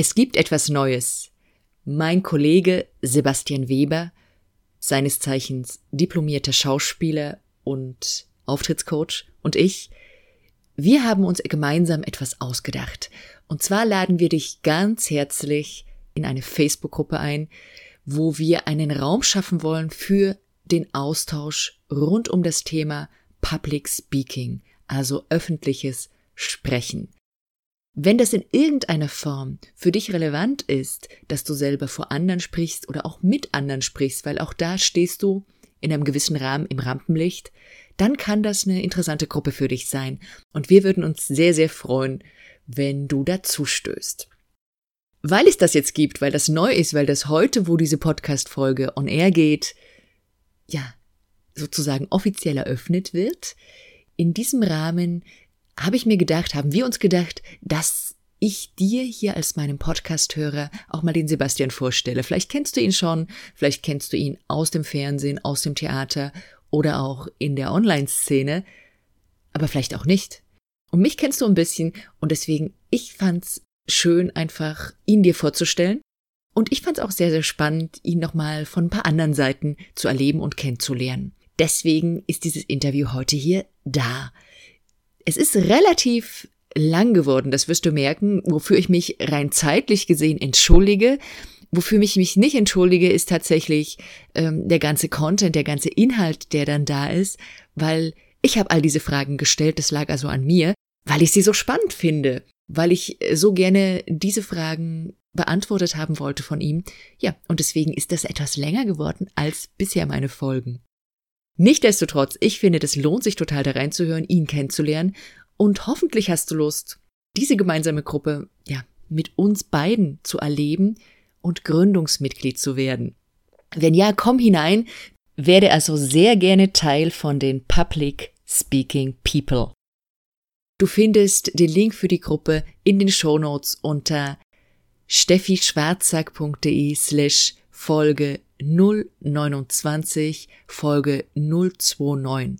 Es gibt etwas Neues. Mein Kollege Sebastian Weber, seines Zeichens diplomierter Schauspieler und Auftrittscoach, und ich, wir haben uns gemeinsam etwas ausgedacht. Und zwar laden wir dich ganz herzlich in eine Facebook-Gruppe ein, wo wir einen Raum schaffen wollen für den Austausch rund um das Thema Public Speaking, also öffentliches Sprechen. Wenn das in irgendeiner Form für dich relevant ist, dass du selber vor anderen sprichst oder auch mit anderen sprichst, weil auch da stehst du in einem gewissen Rahmen im Rampenlicht, dann kann das eine interessante Gruppe für dich sein. Und wir würden uns sehr, sehr freuen, wenn du dazu stößt. Weil es das jetzt gibt, weil das neu ist, weil das heute, wo diese Podcast-Folge on air geht, ja, sozusagen offiziell eröffnet wird, in diesem Rahmen habe ich mir gedacht, haben wir uns gedacht, dass ich dir hier als meinem Podcast-Hörer auch mal den Sebastian vorstelle. Vielleicht kennst du ihn schon, vielleicht kennst du ihn aus dem Fernsehen, aus dem Theater oder auch in der Online-Szene, aber vielleicht auch nicht. Und mich kennst du ein bisschen und deswegen, ich fand's schön, einfach ihn dir vorzustellen. Und ich fand's auch sehr, sehr spannend, ihn nochmal von ein paar anderen Seiten zu erleben und kennenzulernen. Deswegen ist dieses Interview heute hier da. Es ist relativ lang geworden, das wirst du merken, wofür ich mich rein zeitlich gesehen entschuldige. Wofür ich mich nicht entschuldige, ist tatsächlich ähm, der ganze Content, der ganze Inhalt, der dann da ist, weil ich habe all diese Fragen gestellt, das lag also an mir, weil ich sie so spannend finde, weil ich so gerne diese Fragen beantwortet haben wollte von ihm. Ja, und deswegen ist das etwas länger geworden als bisher meine Folgen. Nichtsdestotrotz, ich finde, das lohnt sich total da reinzuhören, ihn kennenzulernen und hoffentlich hast du Lust, diese gemeinsame Gruppe, ja, mit uns beiden zu erleben und Gründungsmitglied zu werden. Wenn ja, komm hinein, werde also sehr gerne Teil von den Public Speaking People. Du findest den Link für die Gruppe in den Shownotes unter steffischwarzack.de slash Folge 029, Folge 029.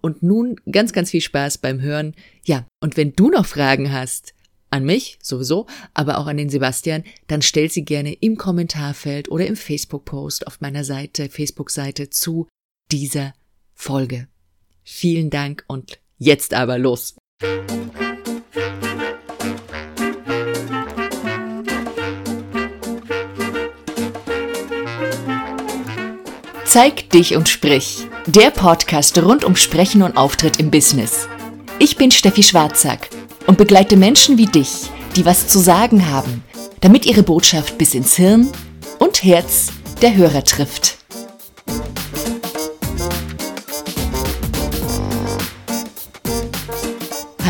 Und nun ganz, ganz viel Spaß beim Hören. Ja, und wenn du noch Fragen hast, an mich sowieso, aber auch an den Sebastian, dann stell sie gerne im Kommentarfeld oder im Facebook-Post auf meiner Seite, Facebook-Seite zu dieser Folge. Vielen Dank und jetzt aber los. Zeig dich und sprich. Der Podcast rund um Sprechen und Auftritt im Business. Ich bin Steffi Schwarzack und begleite Menschen wie dich, die was zu sagen haben, damit ihre Botschaft bis ins Hirn und Herz der Hörer trifft.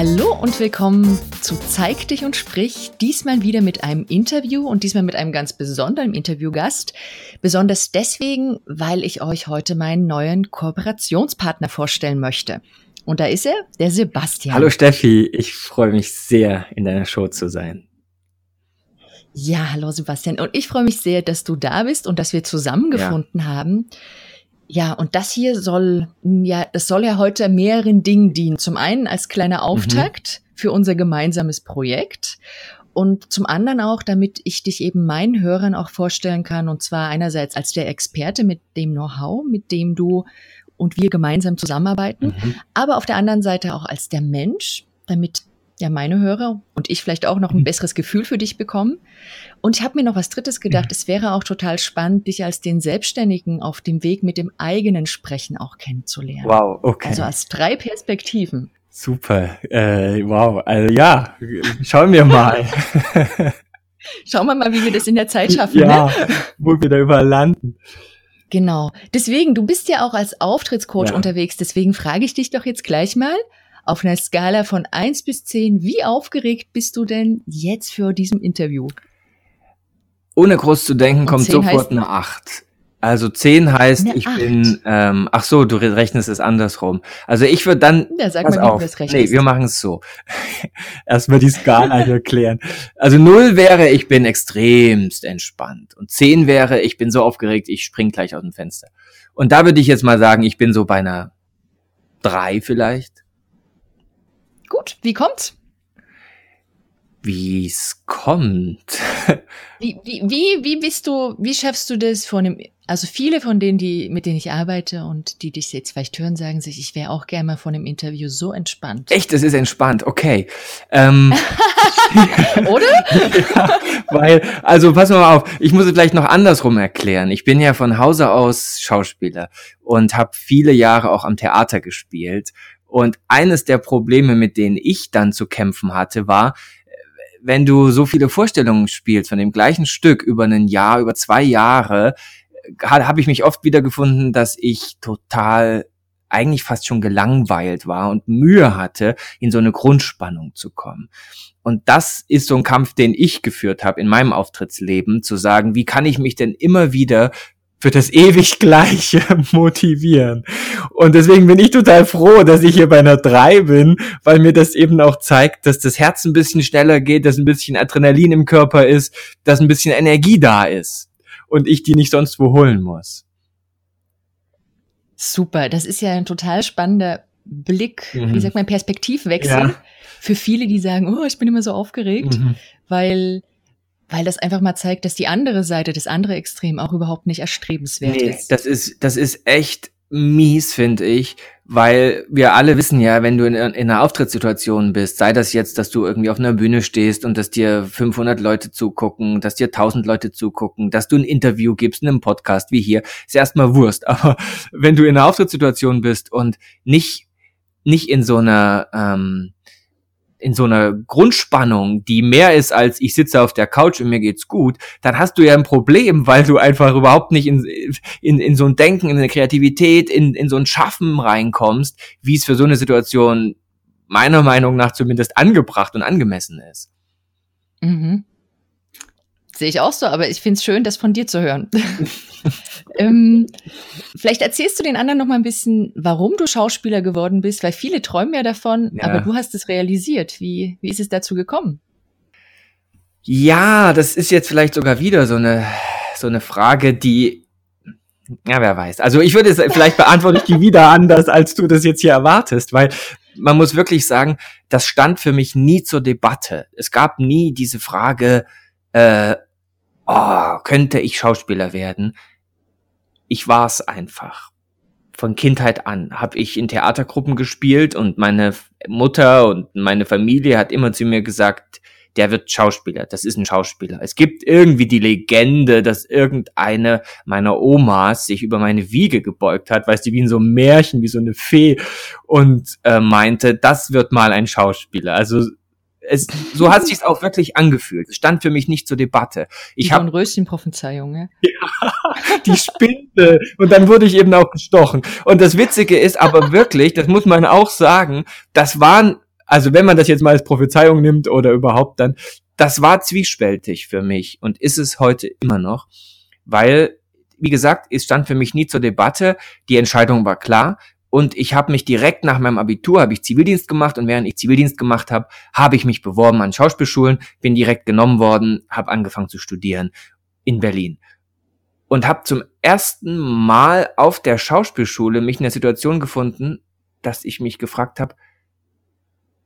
Hallo und willkommen zu Zeig dich und sprich. Diesmal wieder mit einem Interview und diesmal mit einem ganz besonderen Interviewgast. Besonders deswegen, weil ich euch heute meinen neuen Kooperationspartner vorstellen möchte. Und da ist er, der Sebastian. Hallo Steffi, ich freue mich sehr, in deiner Show zu sein. Ja, hallo Sebastian. Und ich freue mich sehr, dass du da bist und dass wir zusammengefunden ja. haben. Ja, und das hier soll, ja, das soll ja heute mehreren Dingen dienen. Zum einen als kleiner mhm. Auftakt mhm. für unser gemeinsames Projekt und zum anderen auch, damit ich dich eben meinen Hörern auch vorstellen kann, und zwar einerseits als der Experte mit dem Know-how, mit dem du und wir gemeinsam zusammenarbeiten, mhm. aber auf der anderen Seite auch als der Mensch, damit ja meine Hörer und ich vielleicht auch noch ein mhm. besseres Gefühl für dich bekommen. Und ich habe mir noch was Drittes gedacht. Es wäre auch total spannend, dich als den Selbstständigen auf dem Weg mit dem eigenen Sprechen auch kennenzulernen. Wow, okay. Also als drei Perspektiven. Super, äh, wow. Also ja, schauen wir mal. Schauen wir mal, wie wir das in der Zeit schaffen. Ja, ne? wo wir da überall landen. Genau. Deswegen, du bist ja auch als Auftrittscoach ja. unterwegs. Deswegen frage ich dich doch jetzt gleich mal, auf einer Skala von eins bis zehn, wie aufgeregt bist du denn jetzt für diesem Interview? Ohne groß zu denken, kommt sofort eine acht. Also zehn heißt, eine ich 8. bin, ähm, ach so, du rechnest es andersrum. Also ich würde dann, ja, sag pass mal, auf, wie nee, wir machen es so. Erstmal die Skala erklären. Also null wäre, ich bin extremst entspannt. Und zehn wäre, ich bin so aufgeregt, ich spring gleich aus dem Fenster. Und da würde ich jetzt mal sagen, ich bin so bei einer drei vielleicht. Gut, wie kommt's? Wie es kommt. wie, wie, wie, wie bist du, wie schaffst du das von einem, also viele von denen, die, mit denen ich arbeite und die dich jetzt vielleicht hören, sagen sich, ich wäre auch gerne mal von einem Interview so entspannt. Echt, es ist entspannt, okay. Ähm, Oder? ja, weil, also pass mal auf, ich muss es vielleicht noch andersrum erklären. Ich bin ja von Hause aus Schauspieler und habe viele Jahre auch am Theater gespielt. Und eines der Probleme, mit denen ich dann zu kämpfen hatte, war, wenn du so viele Vorstellungen spielst von dem gleichen Stück über ein Jahr, über zwei Jahre, habe ich mich oft wieder gefunden, dass ich total eigentlich fast schon gelangweilt war und Mühe hatte, in so eine Grundspannung zu kommen. Und das ist so ein Kampf, den ich geführt habe in meinem Auftrittsleben, zu sagen, wie kann ich mich denn immer wieder für das ewig Gleiche motivieren. Und deswegen bin ich total froh, dass ich hier bei einer 3 bin, weil mir das eben auch zeigt, dass das Herz ein bisschen schneller geht, dass ein bisschen Adrenalin im Körper ist, dass ein bisschen Energie da ist und ich die nicht sonst wo holen muss. Super, das ist ja ein total spannender Blick, mhm. wie sagt man, Perspektivwechsel ja. für viele, die sagen, oh, ich bin immer so aufgeregt, mhm. weil weil das einfach mal zeigt, dass die andere Seite, das andere Extrem auch überhaupt nicht erstrebenswert nee, ist. Das ist, das ist echt mies, finde ich, weil wir alle wissen ja, wenn du in, in, einer Auftrittssituation bist, sei das jetzt, dass du irgendwie auf einer Bühne stehst und dass dir 500 Leute zugucken, dass dir 1000 Leute zugucken, dass du ein Interview gibst in einem Podcast wie hier, ist erstmal Wurst. Aber wenn du in einer Auftrittssituation bist und nicht nicht in so einer ähm, in so einer Grundspannung, die mehr ist als ich sitze auf der Couch und mir geht's gut, dann hast du ja ein Problem, weil du einfach überhaupt nicht in, in, in so ein Denken, in eine Kreativität, in, in so ein Schaffen reinkommst, wie es für so eine Situation meiner Meinung nach zumindest angebracht und angemessen ist. Mhm. Sehe ich auch so, aber ich finde es schön, das von dir zu hören. ähm, vielleicht erzählst du den anderen noch mal ein bisschen, warum du Schauspieler geworden bist, weil viele träumen ja davon, ja. aber du hast es realisiert. Wie, wie ist es dazu gekommen? Ja, das ist jetzt vielleicht sogar wieder so eine, so eine Frage, die, ja, wer weiß. Also ich würde es, vielleicht beantworte ich die wieder anders, als du das jetzt hier erwartest, weil man muss wirklich sagen, das stand für mich nie zur Debatte. Es gab nie diese Frage, äh, oh, könnte ich Schauspieler werden? Ich war es einfach. Von Kindheit an habe ich in Theatergruppen gespielt und meine Mutter und meine Familie hat immer zu mir gesagt, der wird Schauspieler, das ist ein Schauspieler. Es gibt irgendwie die Legende, dass irgendeine meiner Omas sich über meine Wiege gebeugt hat, weißt du, wie in so einem Märchen, wie so eine Fee und äh, meinte, das wird mal ein Schauspieler. Also es, so hat sich's auch wirklich angefühlt. Es stand für mich nicht zur Debatte. Ich habe Röschenprophezeiung, ja? ja, die Spinde. Und dann wurde ich eben auch gestochen. Und das Witzige ist aber wirklich, das muss man auch sagen, das waren, also wenn man das jetzt mal als Prophezeiung nimmt oder überhaupt dann, das war zwiespältig für mich und ist es heute immer noch, weil wie gesagt, es stand für mich nie zur Debatte. Die Entscheidung war klar. Und ich habe mich direkt nach meinem Abitur, habe ich Zivildienst gemacht und während ich Zivildienst gemacht habe, habe ich mich beworben an Schauspielschulen, bin direkt genommen worden, habe angefangen zu studieren in Berlin. Und habe zum ersten Mal auf der Schauspielschule mich in der Situation gefunden, dass ich mich gefragt habe,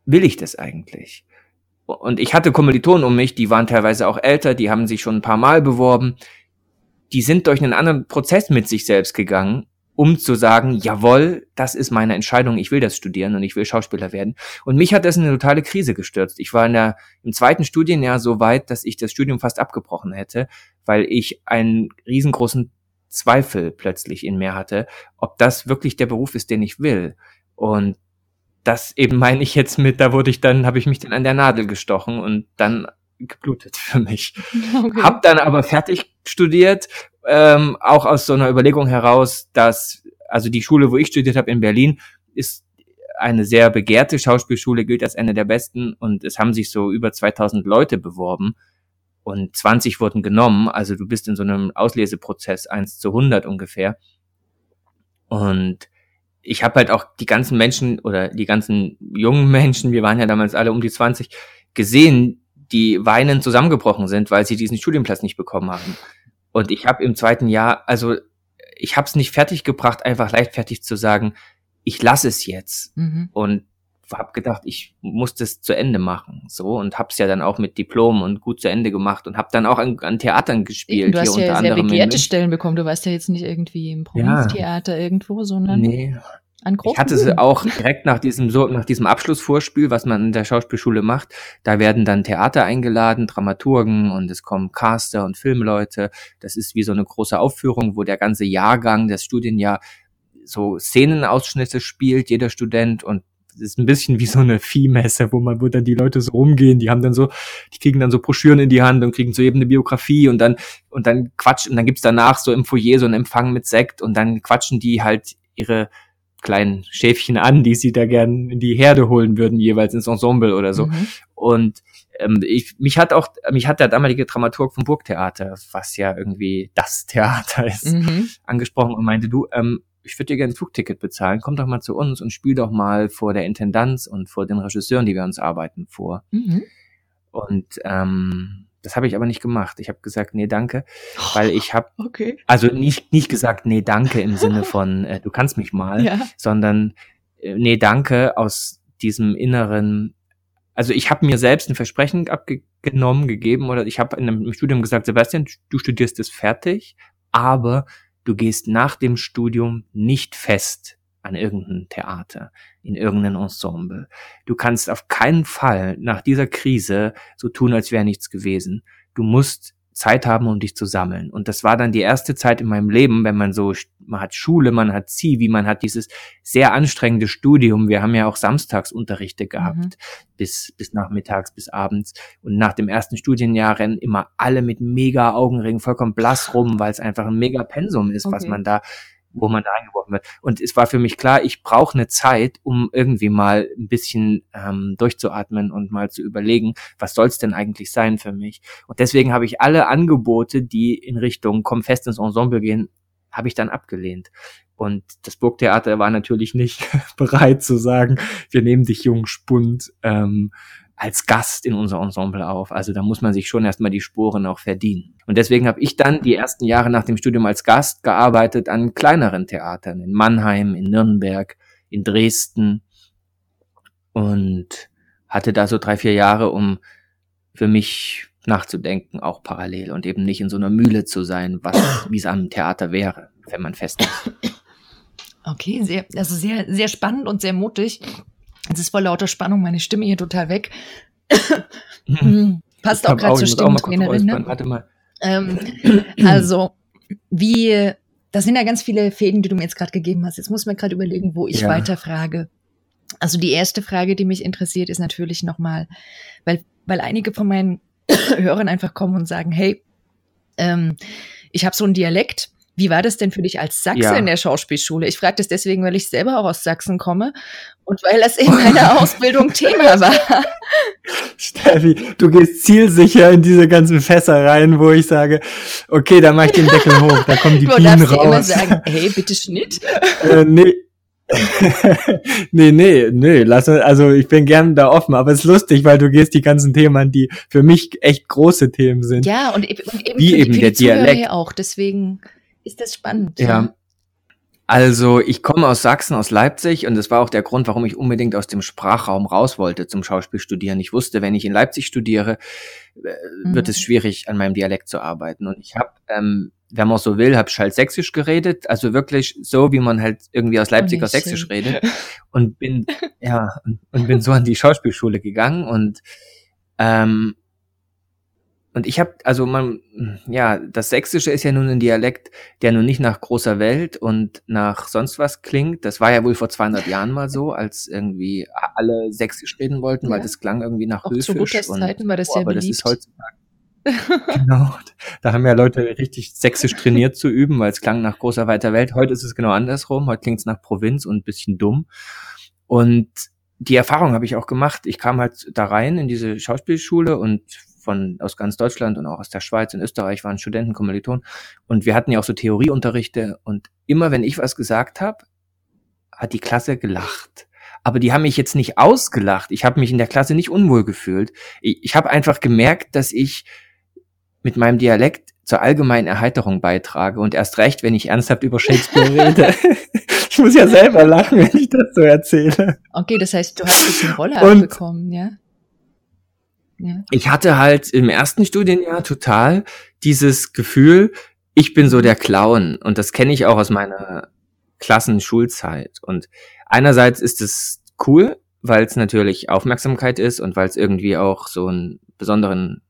will ich das eigentlich? Und ich hatte Kommilitonen um mich, die waren teilweise auch älter, die haben sich schon ein paar Mal beworben. Die sind durch einen anderen Prozess mit sich selbst gegangen um zu sagen, jawohl, das ist meine Entscheidung, ich will das studieren und ich will Schauspieler werden. Und mich hat das in eine totale Krise gestürzt. Ich war in der, im zweiten Studienjahr so weit, dass ich das Studium fast abgebrochen hätte, weil ich einen riesengroßen Zweifel plötzlich in mir hatte, ob das wirklich der Beruf ist, den ich will. Und das eben meine ich jetzt mit, da wurde ich dann, habe ich mich dann an der Nadel gestochen und dann geblutet für mich. Okay. Hab dann aber fertig studiert ähm, auch aus so einer Überlegung heraus, dass also die Schule, wo ich studiert habe in Berlin, ist eine sehr begehrte Schauspielschule, gilt als eine der besten und es haben sich so über 2000 Leute beworben und 20 wurden genommen. Also du bist in so einem Ausleseprozess 1 zu 100 ungefähr. Und ich habe halt auch die ganzen Menschen oder die ganzen jungen Menschen, wir waren ja damals alle um die 20, gesehen, die weinend zusammengebrochen sind, weil sie diesen Studienplatz nicht bekommen haben. Und ich habe im zweiten Jahr, also ich habe es nicht fertig gebracht, einfach leichtfertig zu sagen, ich lasse es jetzt. Mhm. Und habe gedacht, ich muss das zu Ende machen, so und hab's ja dann auch mit Diplom und gut zu Ende gemacht und habe dann auch an, an Theatern gespielt. Du hast hier ja sehr begehrte Stellen bekommen. Du warst ja jetzt nicht irgendwie im Provinztheater ja. irgendwo, sondern nee. An. Ich hatte sie auch direkt nach diesem so nach diesem Abschlussvorspiel, was man in der Schauspielschule macht. Da werden dann Theater eingeladen, Dramaturgen und es kommen Caster und Filmleute. Das ist wie so eine große Aufführung, wo der ganze Jahrgang, das Studienjahr so Szenenausschnitte spielt, jeder Student und das ist ein bisschen wie so eine Viehmesse, wo man, wo dann die Leute so rumgehen, die haben dann so, die kriegen dann so Broschüren in die Hand und kriegen so eben eine Biografie und dann, und dann quatschen, und dann gibt's danach so im Foyer so einen Empfang mit Sekt und dann quatschen die halt ihre kleinen Schäfchen an, die sie da gern in die Herde holen würden, jeweils ins Ensemble oder so. Mhm. Und ähm, ich, mich hat auch, mich hat der damalige Dramaturg vom Burgtheater, was ja irgendwie das Theater ist, mhm. angesprochen und meinte, du, ähm, ich würde dir gerne ein Flugticket bezahlen, komm doch mal zu uns und spiel doch mal vor der Intendanz und vor den Regisseuren, die wir uns arbeiten, vor. Mhm. Und ähm, das habe ich aber nicht gemacht. Ich habe gesagt, nee, danke, weil ich habe okay. also nicht nicht gesagt, nee, danke im Sinne von äh, du kannst mich mal, ja. sondern äh, nee, danke aus diesem inneren also ich habe mir selbst ein Versprechen abgenommen, gegeben oder ich habe in einem Studium gesagt, Sebastian, du studierst es fertig, aber du gehst nach dem Studium nicht fest an irgendein Theater, in irgendein Ensemble. Du kannst auf keinen Fall nach dieser Krise so tun, als wäre nichts gewesen. Du musst Zeit haben, um dich zu sammeln. Und das war dann die erste Zeit in meinem Leben, wenn man so, man hat Schule, man hat Zivi, man hat dieses sehr anstrengende Studium. Wir haben ja auch Samstagsunterrichte gehabt, mhm. bis, bis nachmittags, bis abends. Und nach dem ersten Studienjahr rennen immer alle mit mega Augenringen vollkommen blass rum, weil es einfach ein mega Pensum ist, okay. was man da wo man da eingeworfen wird. Und es war für mich klar, ich brauche eine Zeit, um irgendwie mal ein bisschen ähm, durchzuatmen und mal zu überlegen, was soll es denn eigentlich sein für mich. Und deswegen habe ich alle Angebote, die in Richtung komm fest ins Ensemble gehen, habe ich dann abgelehnt. Und das Burgtheater war natürlich nicht bereit zu sagen, wir nehmen dich Jungspund. Ähm, als Gast in unser Ensemble auf. Also da muss man sich schon erstmal die Sporen auch verdienen. Und deswegen habe ich dann die ersten Jahre nach dem Studium als Gast gearbeitet an kleineren Theatern in Mannheim, in Nürnberg, in Dresden und hatte da so drei, vier Jahre, um für mich nachzudenken, auch parallel und eben nicht in so einer Mühle zu sein, was, wie es am Theater wäre, wenn man fest ist. Okay, sehr, also sehr, sehr spannend und sehr mutig. Es ist vor lauter Spannung meine Stimme hier total weg. Hm. Passt ich auch gerade zur Stimmtrainerin. Ne? Warte mal. Ähm, also, wie, das sind ja ganz viele Fäden, die du mir jetzt gerade gegeben hast. Jetzt muss man gerade überlegen, wo ich ja. weiterfrage. Also die erste Frage, die mich interessiert, ist natürlich nochmal, weil, weil einige von meinen Hörern einfach kommen und sagen, hey, ähm, ich habe so einen Dialekt, wie war das denn für dich als Sachse ja. in der Schauspielschule? Ich frage das deswegen, weil ich selber auch aus Sachsen komme und weil das in meiner Ausbildung Thema war. Steffi, du gehst zielsicher in diese ganzen Fässer rein, wo ich sage, okay, da mache ich den Deckel hoch, da kommen die du Bienen raus. Du immer sagen, hey, bitte Schnitt. äh, nee. nee, nee, nee, lass also ich bin gern da offen, aber es ist lustig, weil du gehst die ganzen Themen an, die für mich echt große Themen sind. Ja, und, und eben wie für, eben für der Dialekt auch, deswegen ist das spannend. Ja. Also ich komme aus Sachsen, aus Leipzig und das war auch der Grund, warum ich unbedingt aus dem Sprachraum raus wollte zum Schauspielstudieren. Ich wusste, wenn ich in Leipzig studiere, äh, wird mhm. es schwierig, an meinem Dialekt zu arbeiten. Und ich habe, ähm, wenn man so will, habe ich halt Sächsisch geredet, also wirklich so, wie man halt irgendwie aus Leipzig oh, aus Sächsisch schön. redet. Und bin, ja, und, und bin so an die Schauspielschule gegangen und ähm, und ich habe, also man, ja, das Sächsische ist ja nun ein Dialekt, der nun nicht nach großer Welt und nach sonst was klingt. Das war ja wohl vor 200 Jahren mal so, als irgendwie alle Sächsisch reden wollten, ja. weil das klang irgendwie nach Auch Höfisch. Zu Luthers Zeiten war das oh, sehr aber beliebt. das ist heutzutage. genau. Da haben ja Leute richtig sächsisch trainiert zu üben, weil es klang nach großer weiter Welt. Heute ist es genau andersrum. Heute klingt es nach Provinz und ein bisschen dumm. Und die Erfahrung habe ich auch gemacht. Ich kam halt da rein in diese Schauspielschule und von aus ganz Deutschland und auch aus der Schweiz und Österreich waren Studenten, Kommilitonen. Und wir hatten ja auch so Theorieunterrichte und immer wenn ich was gesagt habe, hat die Klasse gelacht. Aber die haben mich jetzt nicht ausgelacht. Ich habe mich in der Klasse nicht unwohl gefühlt. Ich, ich habe einfach gemerkt, dass ich mit meinem Dialekt zur allgemeinen Erheiterung beitrage und erst recht, wenn ich ernsthaft über Shakespeare rede. Ich muss ja selber lachen, wenn ich das so erzähle. Okay, das heißt, du hast jetzt eine Rolle Und abbekommen, ja? Ich hatte halt im ersten Studienjahr total dieses Gefühl, ich bin so der Clown. Und das kenne ich auch aus meiner Klassenschulzeit. Und einerseits ist es cool, weil es natürlich Aufmerksamkeit ist und weil es irgendwie auch so einen besonderen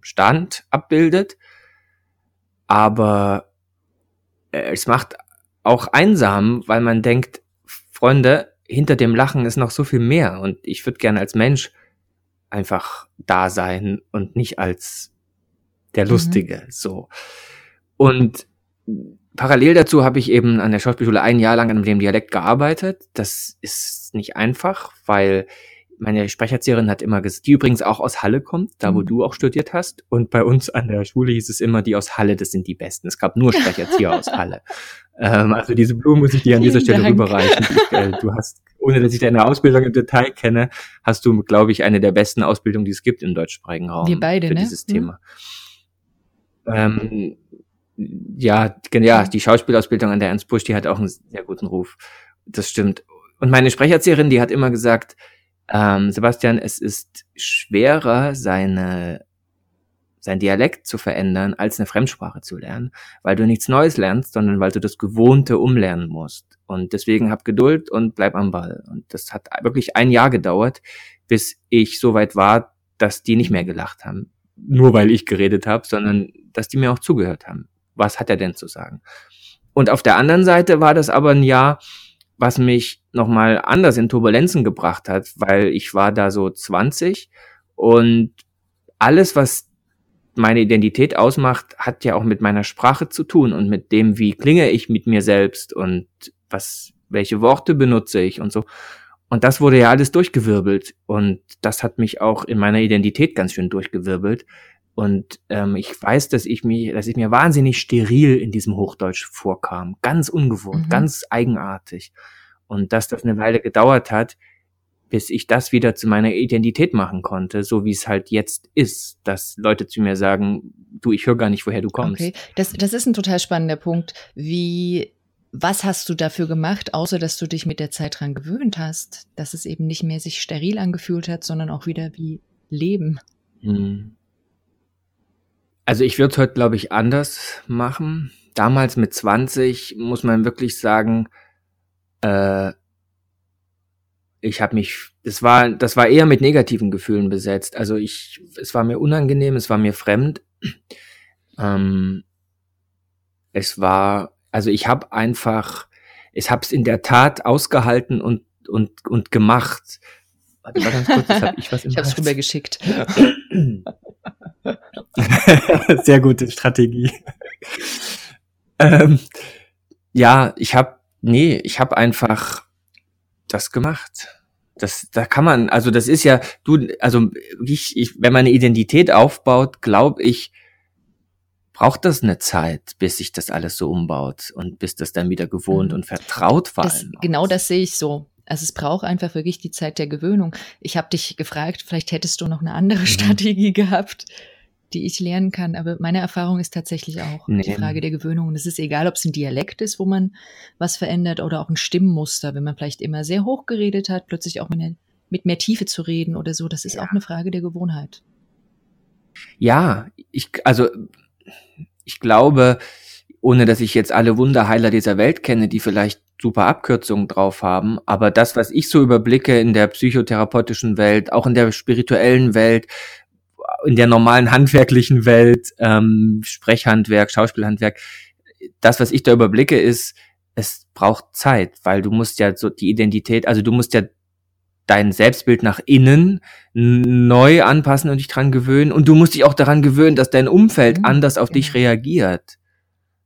Stand abbildet. Aber äh, es macht auch einsam, weil man denkt, Freunde, hinter dem Lachen ist noch so viel mehr und ich würde gerne als Mensch einfach da sein und nicht als der mhm. Lustige, mhm. so. Und parallel dazu habe ich eben an der Schauspielschule ein Jahr lang an dem Dialekt gearbeitet. Das ist nicht einfach, weil meine Sprecherzieherin hat immer gesagt, die übrigens auch aus Halle kommt, da wo mhm. du auch studiert hast. Und bei uns an der Schule hieß es immer, die aus Halle, das sind die Besten. Es gab nur Sprecherzieher aus Halle. Ähm, also diese Blumen muss ich dir an dieser Stelle Dank. rüberreichen. Ich, äh, du hast, ohne dass ich deine Ausbildung im Detail kenne, hast du, glaube ich, eine der besten Ausbildungen, die es gibt im deutschsprachigen Raum. Wir beide, für ne? dieses Thema. Ähm, ja, ja, die Schauspielausbildung an der Ernst Busch, die hat auch einen sehr guten Ruf. Das stimmt. Und meine Sprecherzieherin, die hat immer gesagt, ähm, Sebastian, es ist schwerer, seine, sein Dialekt zu verändern, als eine Fremdsprache zu lernen, weil du nichts Neues lernst, sondern weil du das Gewohnte umlernen musst. Und deswegen hab Geduld und bleib am Ball. Und das hat wirklich ein Jahr gedauert, bis ich so weit war, dass die nicht mehr gelacht haben. Nur weil ich geredet habe, sondern dass die mir auch zugehört haben. Was hat er denn zu sagen? Und auf der anderen Seite war das aber ein Jahr, was mich nochmal anders in Turbulenzen gebracht hat, weil ich war da so 20 und alles, was meine Identität ausmacht, hat ja auch mit meiner Sprache zu tun und mit dem, wie klinge ich mit mir selbst und was, welche Worte benutze ich und so. Und das wurde ja alles durchgewirbelt und das hat mich auch in meiner Identität ganz schön durchgewirbelt. Und ähm, ich weiß, dass ich mich, dass ich mir wahnsinnig steril in diesem Hochdeutsch vorkam, ganz ungewohnt, mhm. ganz eigenartig. Und dass das eine Weile gedauert hat, bis ich das wieder zu meiner Identität machen konnte, so wie es halt jetzt ist, dass Leute zu mir sagen, du, ich höre gar nicht, woher du kommst. Okay, das, das ist ein total spannender Punkt. Wie, was hast du dafür gemacht, außer dass du dich mit der Zeit dran gewöhnt hast, dass es eben nicht mehr sich steril angefühlt hat, sondern auch wieder wie Leben? Hm. Also ich würde es heute, glaube ich, anders machen. Damals mit 20 muss man wirklich sagen, äh, ich habe mich, das war, das war eher mit negativen Gefühlen besetzt. Also ich, es war mir unangenehm, es war mir fremd. Ähm, es war, also ich habe einfach, ich habe es in der Tat ausgehalten und und und gemacht. Warte mal ganz kurz, das hab ich was im Ich habe es rübergeschickt. Sehr gute Strategie. ähm, ja, ich habe nee, ich habe einfach das gemacht. Das, da kann man, also das ist ja, du, also ich, ich wenn man eine Identität aufbaut, glaube ich, braucht das eine Zeit, bis sich das alles so umbaut und bis das dann wieder gewohnt mhm. und vertraut vor allem. Genau das sehe ich so. Also es braucht einfach wirklich die Zeit der Gewöhnung. Ich habe dich gefragt, vielleicht hättest du noch eine andere mhm. Strategie gehabt die ich lernen kann. Aber meine Erfahrung ist tatsächlich auch nee. die Frage der Gewöhnung. Und es ist egal, ob es ein Dialekt ist, wo man was verändert oder auch ein Stimmmuster, wenn man vielleicht immer sehr hoch geredet hat, plötzlich auch mit, mit mehr Tiefe zu reden oder so. Das ist ja. auch eine Frage der Gewohnheit. Ja, ich, also, ich glaube, ohne dass ich jetzt alle Wunderheiler dieser Welt kenne, die vielleicht super Abkürzungen drauf haben, aber das, was ich so überblicke in der psychotherapeutischen Welt, auch in der spirituellen Welt, in der normalen handwerklichen Welt, ähm, Sprechhandwerk, Schauspielhandwerk, das, was ich da überblicke, ist, es braucht Zeit, weil du musst ja so die Identität, also du musst ja dein Selbstbild nach innen neu anpassen und dich dran gewöhnen. Und du musst dich auch daran gewöhnen, dass dein Umfeld mhm, anders auf genau. dich reagiert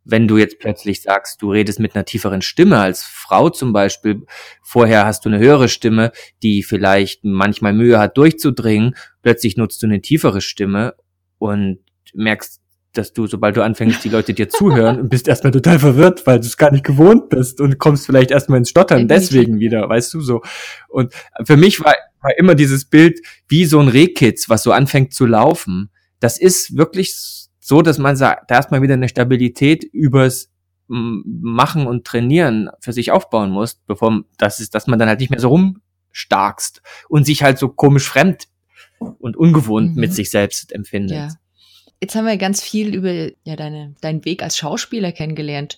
wenn du jetzt plötzlich sagst, du redest mit einer tieferen Stimme als Frau zum Beispiel, vorher hast du eine höhere Stimme, die vielleicht manchmal Mühe hat durchzudringen, plötzlich nutzt du eine tiefere Stimme und merkst, dass du, sobald du anfängst, die Leute dir zuhören und bist erstmal total verwirrt, weil du es gar nicht gewohnt bist und kommst vielleicht erstmal ins Stottern deswegen wieder, weißt du so. Und für mich war, war immer dieses Bild wie so ein Rehkitz, was so anfängt zu laufen. Das ist wirklich so, dass man sagt, da erstmal wieder eine Stabilität übers machen und trainieren für sich aufbauen musst, bevor das ist, dass man dann halt nicht mehr so rumstarkst und sich halt so komisch fremd und ungewohnt mhm. mit sich selbst empfindet. Ja. Jetzt haben wir ganz viel über ja, deine, deinen Weg als Schauspieler kennengelernt.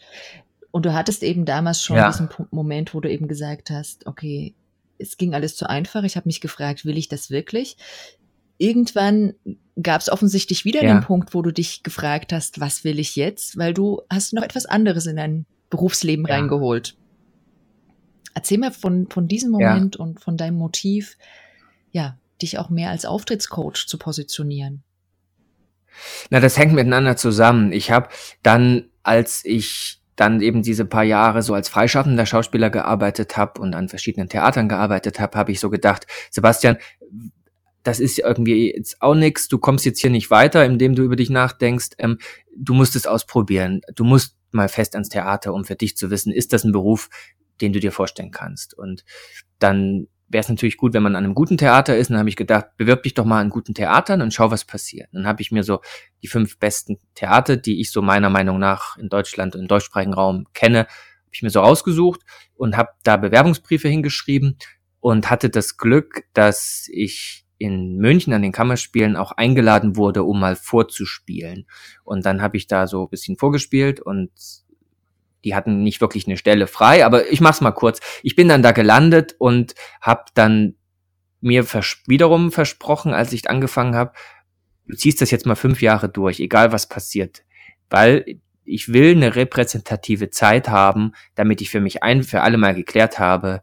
Und du hattest eben damals schon ja. diesen Moment, wo du eben gesagt hast, okay, es ging alles zu einfach. Ich habe mich gefragt, will ich das wirklich? Irgendwann gab es offensichtlich wieder ja. den Punkt, wo du dich gefragt hast, was will ich jetzt? Weil du hast noch etwas anderes in dein Berufsleben ja. reingeholt. Erzähl mal von, von diesem Moment ja. und von deinem Motiv, ja, dich auch mehr als Auftrittscoach zu positionieren. Na, das hängt miteinander zusammen. Ich habe dann, als ich dann eben diese paar Jahre so als freischaffender Schauspieler gearbeitet habe und an verschiedenen Theatern gearbeitet habe, habe ich so gedacht, Sebastian, das ist irgendwie jetzt auch nix, du kommst jetzt hier nicht weiter, indem du über dich nachdenkst, ähm, du musst es ausprobieren, du musst mal fest ans Theater, um für dich zu wissen, ist das ein Beruf, den du dir vorstellen kannst. Und dann wäre es natürlich gut, wenn man an einem guten Theater ist. Und dann habe ich gedacht, bewirb dich doch mal an guten Theatern und schau, was passiert. Dann habe ich mir so die fünf besten Theater, die ich so meiner Meinung nach in Deutschland und im deutschsprachigen Raum kenne, habe ich mir so rausgesucht und habe da Bewerbungsbriefe hingeschrieben und hatte das Glück, dass ich in München an den Kammerspielen auch eingeladen wurde, um mal vorzuspielen. Und dann habe ich da so ein bisschen vorgespielt und die hatten nicht wirklich eine Stelle frei, aber ich mach's mal kurz. Ich bin dann da gelandet und habe dann mir vers wiederum versprochen, als ich angefangen habe, du ziehst das jetzt mal fünf Jahre durch, egal was passiert, weil ich will eine repräsentative Zeit haben, damit ich für mich ein für alle Mal geklärt habe,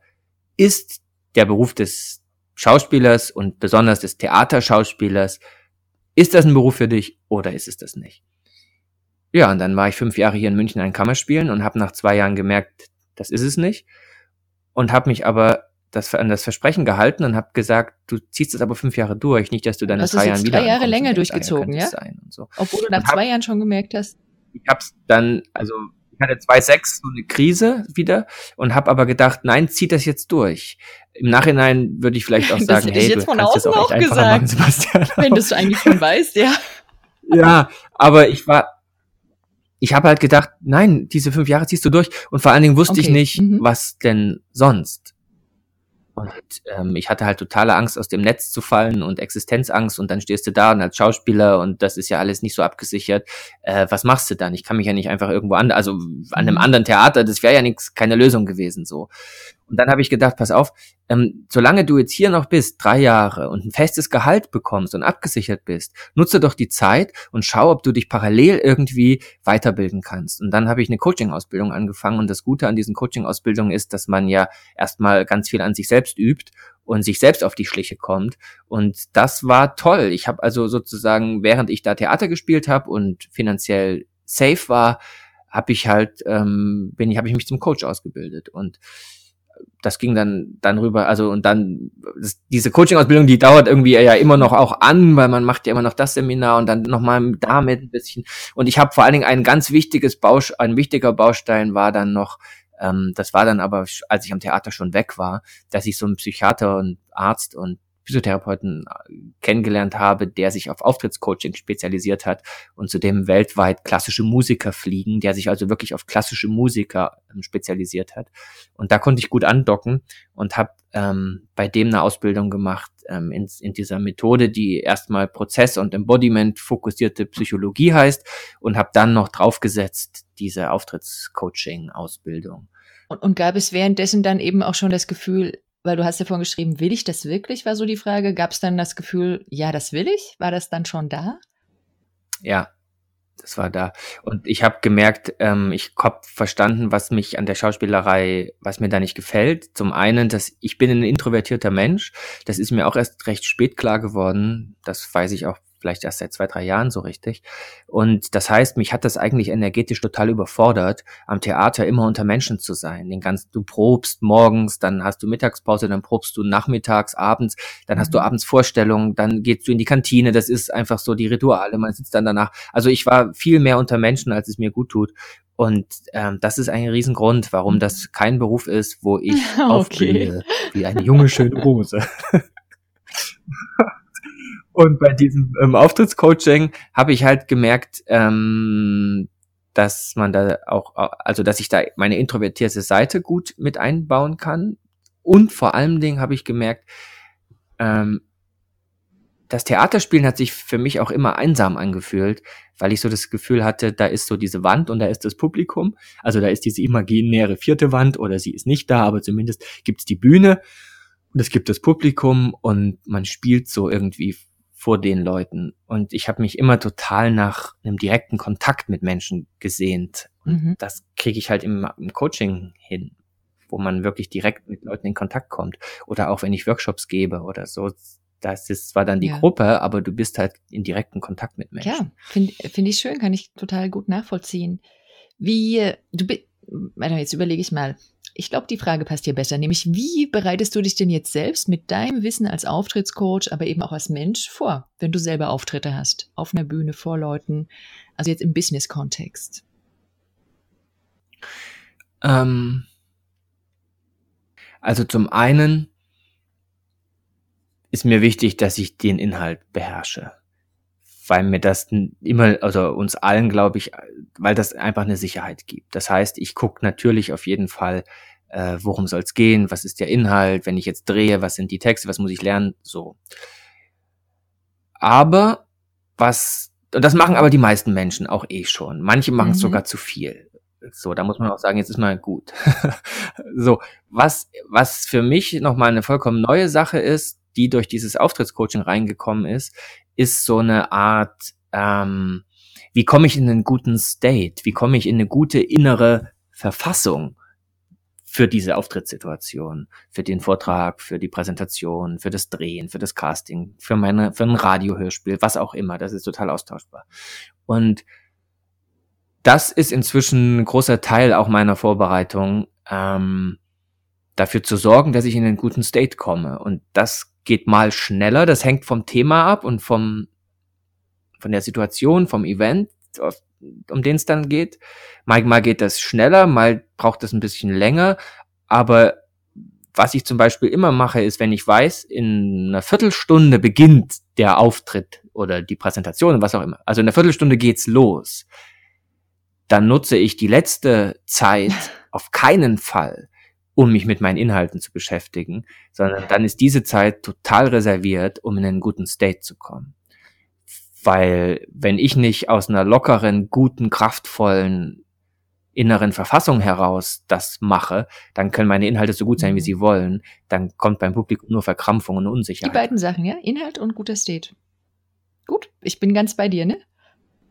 ist der Beruf des Schauspielers und besonders des Theaterschauspielers, ist das ein Beruf für dich oder ist es das nicht? Ja, und dann war ich fünf Jahre hier in München ein Kammerspielen und habe nach zwei Jahren gemerkt, das ist es nicht. Und habe mich aber das, an das Versprechen gehalten und habe gesagt, du ziehst es aber fünf Jahre durch, nicht, dass du dann in drei Jahren wieder drei Jahre länger durchgezogen, ja? So. Obwohl du nach hab, zwei Jahren schon gemerkt hast. Ich habe es dann, also ich hatte 2,6 so eine Krise wieder und habe aber gedacht, nein, zieh das jetzt durch. Im Nachhinein würde ich vielleicht auch sagen, hey, du kannst das auch echt gesagt, machen, Sebastian. Wenn du es eigentlich schon weißt, ja. Ja, aber ich war ich habe halt gedacht, nein, diese fünf Jahre ziehst du durch. Und vor allen Dingen wusste okay. ich nicht, mhm. was denn sonst. Und ähm, ich hatte halt totale Angst, aus dem Netz zu fallen und Existenzangst und dann stehst du da und als Schauspieler und das ist ja alles nicht so abgesichert. Äh, was machst du dann? Ich kann mich ja nicht einfach irgendwo an, also an einem mhm. anderen Theater, das wäre ja nichts, keine Lösung gewesen so. Und dann habe ich gedacht, pass auf, ähm, solange du jetzt hier noch bist, drei Jahre und ein festes Gehalt bekommst und abgesichert bist, nutze doch die Zeit und schau, ob du dich parallel irgendwie weiterbilden kannst. Und dann habe ich eine Coaching-Ausbildung angefangen und das Gute an diesen Coaching-Ausbildungen ist, dass man ja erstmal ganz viel an sich selbst übt und sich selbst auf die Schliche kommt. Und das war toll. Ich habe also sozusagen, während ich da Theater gespielt habe und finanziell safe war, habe ich halt, ähm, bin ich, habe ich mich zum Coach ausgebildet und das ging dann dann rüber, also und dann das, diese Coaching-Ausbildung, die dauert irgendwie ja immer noch auch an, weil man macht ja immer noch das Seminar und dann nochmal damit ein bisschen. Und ich habe vor allen Dingen ein ganz wichtiges Bausch, ein wichtiger Baustein war dann noch, ähm, das war dann aber, als ich am Theater schon weg war, dass ich so einen Psychiater und Arzt und Physiotherapeuten äh, kennengelernt habe, der sich auf Auftrittscoaching spezialisiert hat und zudem weltweit klassische Musiker fliegen, der sich also wirklich auf klassische Musiker ähm, spezialisiert hat. Und da konnte ich gut andocken und habe ähm, bei dem eine Ausbildung gemacht ähm, in, in dieser Methode, die erstmal Prozess- und Embodiment fokussierte Psychologie heißt und habe dann noch draufgesetzt diese Auftrittscoaching-Ausbildung. Und, und gab es währenddessen dann eben auch schon das Gefühl, weil du hast ja vorhin geschrieben, will ich das wirklich, war so die Frage. Gab es dann das Gefühl, ja, das will ich? War das dann schon da? Ja, das war da. Und ich habe gemerkt, ähm, ich habe verstanden, was mich an der Schauspielerei, was mir da nicht gefällt. Zum einen, dass ich bin ein introvertierter Mensch. Das ist mir auch erst recht spät klar geworden. Das weiß ich auch vielleicht erst seit zwei, drei Jahren so richtig. Und das heißt, mich hat das eigentlich energetisch total überfordert, am Theater immer unter Menschen zu sein. Den ganzen, du probst morgens, dann hast du Mittagspause, dann probst du nachmittags, abends, dann hast du mhm. abends Vorstellungen, dann gehst du in die Kantine. Das ist einfach so die Rituale. Man sitzt dann danach. Also ich war viel mehr unter Menschen, als es mir gut tut. Und ähm, das ist ein Riesengrund, warum mhm. das kein Beruf ist, wo ich okay. aufblühe wie eine junge, schöne Rose. Und bei diesem ähm, Auftrittscoaching habe ich halt gemerkt, ähm, dass man da auch, also dass ich da meine introvertierte Seite gut mit einbauen kann. Und vor allen Dingen habe ich gemerkt, ähm, das Theaterspielen hat sich für mich auch immer einsam angefühlt, weil ich so das Gefühl hatte, da ist so diese Wand und da ist das Publikum. Also da ist diese imaginäre vierte Wand oder sie ist nicht da, aber zumindest gibt es die Bühne und es gibt das Publikum und man spielt so irgendwie vor den Leuten. Und ich habe mich immer total nach einem direkten Kontakt mit Menschen gesehnt. Und mhm. das kriege ich halt im, im Coaching hin, wo man wirklich direkt mit Leuten in Kontakt kommt. Oder auch wenn ich Workshops gebe oder so. Das ist zwar dann die ja. Gruppe, aber du bist halt in direkten Kontakt mit Menschen. Ja, finde find ich schön, kann ich total gut nachvollziehen. Wie, du bist, jetzt überlege ich mal, ich glaube, die Frage passt hier besser, nämlich wie bereitest du dich denn jetzt selbst mit deinem Wissen als Auftrittscoach, aber eben auch als Mensch vor, wenn du selber Auftritte hast, auf einer Bühne vor Leuten, also jetzt im Business-Kontext? Ähm, also zum einen ist mir wichtig, dass ich den Inhalt beherrsche weil mir das immer, also uns allen, glaube ich, weil das einfach eine Sicherheit gibt. Das heißt, ich gucke natürlich auf jeden Fall, äh, worum soll es gehen, was ist der Inhalt, wenn ich jetzt drehe, was sind die Texte, was muss ich lernen, so. Aber was, und das machen aber die meisten Menschen auch eh schon. Manche machen es mhm. sogar zu viel. So, da muss man auch sagen, jetzt ist mal gut. so, was, was für mich nochmal eine vollkommen neue Sache ist, die durch dieses Auftrittscoaching reingekommen ist, ist so eine Art, ähm, wie komme ich in einen guten State? Wie komme ich in eine gute innere Verfassung für diese Auftrittssituation, für den Vortrag, für die Präsentation, für das Drehen, für das Casting, für meine, für ein Radiohörspiel, was auch immer. Das ist total austauschbar. Und das ist inzwischen ein großer Teil auch meiner Vorbereitung, ähm, dafür zu sorgen, dass ich in einen guten State komme. Und das geht mal schneller. Das hängt vom Thema ab und vom, von der Situation, vom Event, um den es dann geht. Mal, mal geht das schneller, mal braucht das ein bisschen länger. Aber was ich zum Beispiel immer mache, ist, wenn ich weiß, in einer Viertelstunde beginnt der Auftritt oder die Präsentation, was auch immer. Also in einer Viertelstunde geht's los. Dann nutze ich die letzte Zeit auf keinen Fall, um mich mit meinen Inhalten zu beschäftigen, sondern dann ist diese Zeit total reserviert, um in einen guten State zu kommen. Weil wenn ich nicht aus einer lockeren, guten, kraftvollen inneren Verfassung heraus das mache, dann können meine Inhalte so gut sein, wie mhm. sie wollen. Dann kommt beim Publikum nur Verkrampfung und Unsicherheit. Die beiden Sachen, ja? Inhalt und guter State. Gut, ich bin ganz bei dir, ne?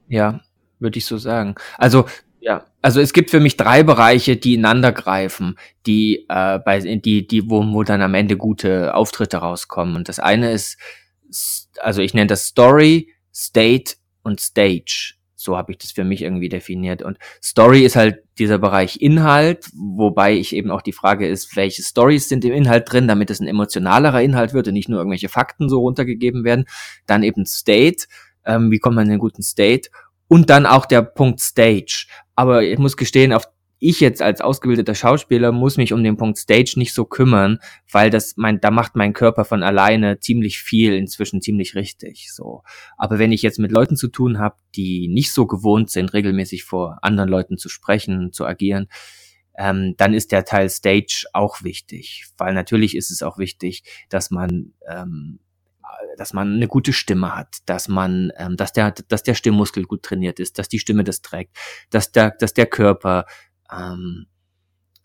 Ja, würde ich so sagen. Also ja, also es gibt für mich drei Bereiche, die ineinander greifen, die äh, bei die die wo, wo dann am Ende gute Auftritte rauskommen. Und das eine ist, also ich nenne das Story, State und Stage. So habe ich das für mich irgendwie definiert. Und Story ist halt dieser Bereich Inhalt, wobei ich eben auch die Frage ist, welche Stories sind im Inhalt drin, damit es ein emotionalerer Inhalt wird und nicht nur irgendwelche Fakten so runtergegeben werden. Dann eben State, ähm, wie kommt man in einen guten State? Und dann auch der Punkt Stage. Aber ich muss gestehen, auf ich jetzt als ausgebildeter Schauspieler muss mich um den Punkt Stage nicht so kümmern, weil das mein, da macht mein Körper von alleine ziemlich viel, inzwischen ziemlich richtig, so. Aber wenn ich jetzt mit Leuten zu tun habe, die nicht so gewohnt sind, regelmäßig vor anderen Leuten zu sprechen, zu agieren, ähm, dann ist der Teil Stage auch wichtig, weil natürlich ist es auch wichtig, dass man ähm, dass man eine gute Stimme hat, dass man, ähm, dass der, dass der Stimmmuskel gut trainiert ist, dass die Stimme das trägt, dass der, dass der Körper, ähm,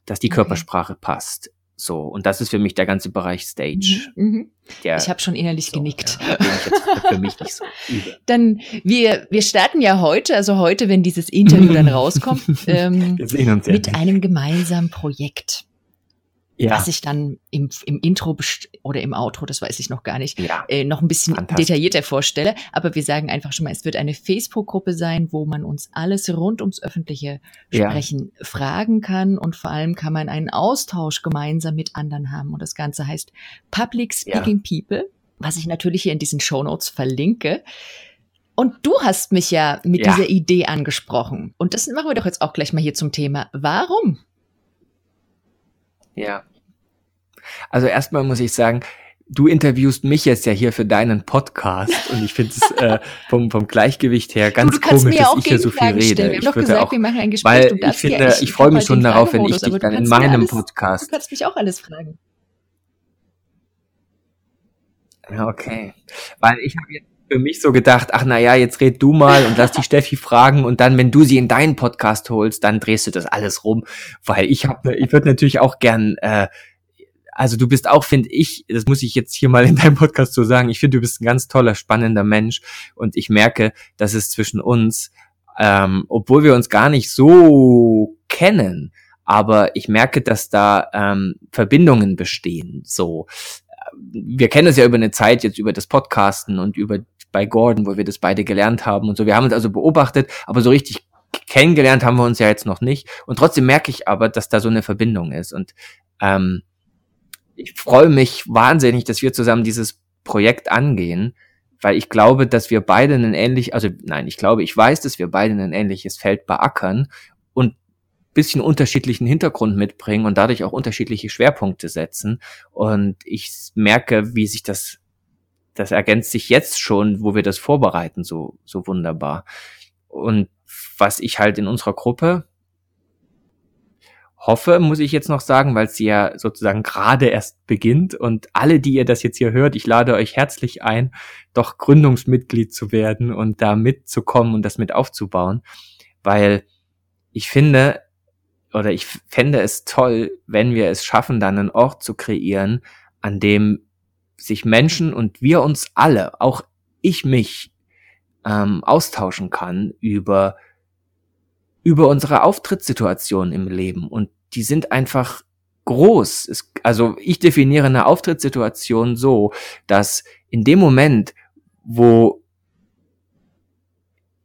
dass die okay. Körpersprache passt. So, und das ist für mich der ganze Bereich Stage. Mhm, mhm. Der, ich habe schon innerlich so, genickt. Ja, für mich nicht so Dann, wir, wir starten ja heute, also heute, wenn dieses Interview dann rauskommt, ähm, mit einem gemeinsamen Projekt ja. was ich dann im, im Intro oder im Outro, das weiß ich noch gar nicht, ja. äh, noch ein bisschen detaillierter vorstelle. Aber wir sagen einfach schon mal, es wird eine Facebook-Gruppe sein, wo man uns alles rund ums öffentliche Sprechen ja. fragen kann und vor allem kann man einen Austausch gemeinsam mit anderen haben. Und das Ganze heißt Public Speaking People, was ich natürlich hier in diesen Show Notes verlinke. Und du hast mich ja mit dieser Idee angesprochen. Und das machen wir doch jetzt auch gleich mal hier zum Thema. Warum? Ja. Also erstmal muss ich sagen, du interviewst mich jetzt ja hier für deinen Podcast und ich finde es äh, vom, vom Gleichgewicht her ganz du, du komisch, dass ich hier so viel rede. Stellen. Wir haben doch gesagt, auch, wir machen ein Gespräch. Weil ich finde, ich, ich freue mich schon darauf, wenn ich dich dann in meinem alles, Podcast. Du kannst mich auch alles fragen. Ja, okay. Weil ich habe jetzt für mich so gedacht, ach na ja, jetzt red du mal und lass die Steffi fragen und dann, wenn du sie in deinen Podcast holst, dann drehst du das alles rum, weil ich habe, ich würde natürlich auch gern, äh, also du bist auch, finde ich, das muss ich jetzt hier mal in deinem Podcast so sagen, ich finde, du bist ein ganz toller, spannender Mensch und ich merke, dass es zwischen uns, ähm, obwohl wir uns gar nicht so kennen, aber ich merke, dass da ähm, Verbindungen bestehen. So, wir kennen es ja über eine Zeit jetzt über das Podcasten und über bei Gordon, wo wir das beide gelernt haben und so. Wir haben uns also beobachtet, aber so richtig kennengelernt haben wir uns ja jetzt noch nicht. Und trotzdem merke ich aber, dass da so eine Verbindung ist. Und ähm, ich freue mich wahnsinnig, dass wir zusammen dieses Projekt angehen, weil ich glaube, dass wir beide ein ähnlich, also nein, ich glaube, ich weiß, dass wir beide ein ähnliches Feld beackern und bisschen unterschiedlichen Hintergrund mitbringen und dadurch auch unterschiedliche Schwerpunkte setzen. Und ich merke, wie sich das, das ergänzt sich jetzt schon, wo wir das vorbereiten, so, so wunderbar. Und was ich halt in unserer Gruppe hoffe, muss ich jetzt noch sagen, weil sie ja sozusagen gerade erst beginnt und alle, die ihr das jetzt hier hört, ich lade euch herzlich ein, doch Gründungsmitglied zu werden und da mitzukommen und das mit aufzubauen, weil ich finde, oder ich fände es toll, wenn wir es schaffen, dann einen Ort zu kreieren, an dem sich Menschen und wir uns alle, auch ich mich, ähm, austauschen kann über, über unsere Auftrittssituation im Leben. Und die sind einfach groß. Es, also ich definiere eine Auftrittssituation so, dass in dem Moment, wo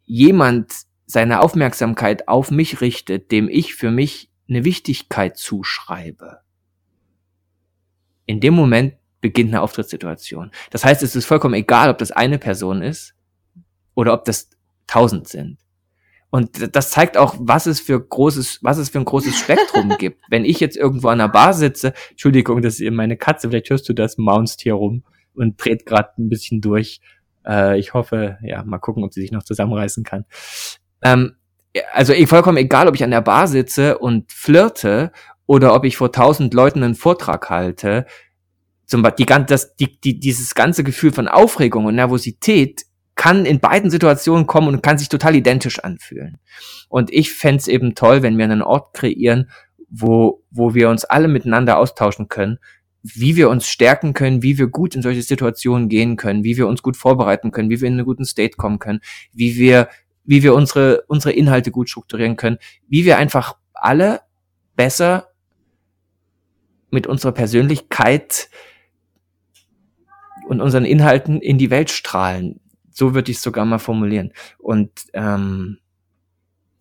jemand seine Aufmerksamkeit auf mich richtet, dem ich für mich eine Wichtigkeit zuschreibe, in dem Moment beginnt eine Auftrittssituation. Das heißt, es ist vollkommen egal, ob das eine Person ist oder ob das tausend sind. Und das zeigt auch, was es für großes, was es für ein großes Spektrum gibt. Wenn ich jetzt irgendwo an der Bar sitze, Entschuldigung, das ist meine Katze, vielleicht hörst du das, maunst hier rum und dreht gerade ein bisschen durch. Äh, ich hoffe, ja, mal gucken, ob sie sich noch zusammenreißen kann. Ähm, also eh, vollkommen egal, ob ich an der Bar sitze und flirte oder ob ich vor tausend Leuten einen Vortrag halte, zum Beispiel die, das, die, die, dieses ganze Gefühl von Aufregung und Nervosität kann in beiden Situationen kommen und kann sich total identisch anfühlen. Und ich fände eben toll, wenn wir einen Ort kreieren, wo, wo wir uns alle miteinander austauschen können, wie wir uns stärken können, wie wir gut in solche Situationen gehen können, wie wir uns gut vorbereiten können, wie wir in einen guten State kommen können, wie wir wie wir unsere, unsere Inhalte gut strukturieren können, wie wir einfach alle besser mit unserer Persönlichkeit und unseren Inhalten in die Welt strahlen. So würde ich es sogar mal formulieren. Und ähm,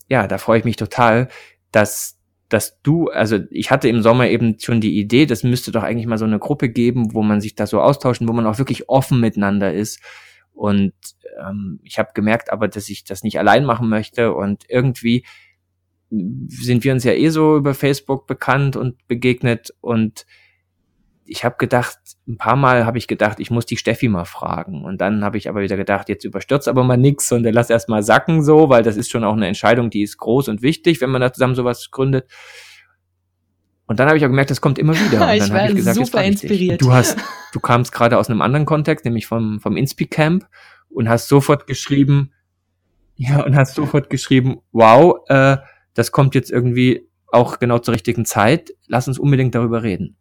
ja, da freue ich mich total, dass, dass du, also ich hatte im Sommer eben schon die Idee, das müsste doch eigentlich mal so eine Gruppe geben, wo man sich da so austauschen, wo man auch wirklich offen miteinander ist und ähm, ich habe gemerkt aber, dass ich das nicht allein machen möchte. Und irgendwie sind wir uns ja eh so über Facebook bekannt und begegnet. Und ich habe gedacht, ein paar Mal habe ich gedacht, ich muss die Steffi mal fragen. Und dann habe ich aber wieder gedacht, jetzt überstürzt aber mal nix und lass erst mal sacken so, weil das ist schon auch eine Entscheidung, die ist groß und wichtig, wenn man da zusammen sowas gründet. Und dann habe ich auch gemerkt, das kommt immer wieder. Und ich war ich gesagt, super inspiriert. Du hast, du kamst gerade aus einem anderen Kontext, nämlich vom, vom Inspi Camp und hast sofort geschrieben, ja, und hast sofort geschrieben, wow, äh, das kommt jetzt irgendwie auch genau zur richtigen Zeit. Lass uns unbedingt darüber reden.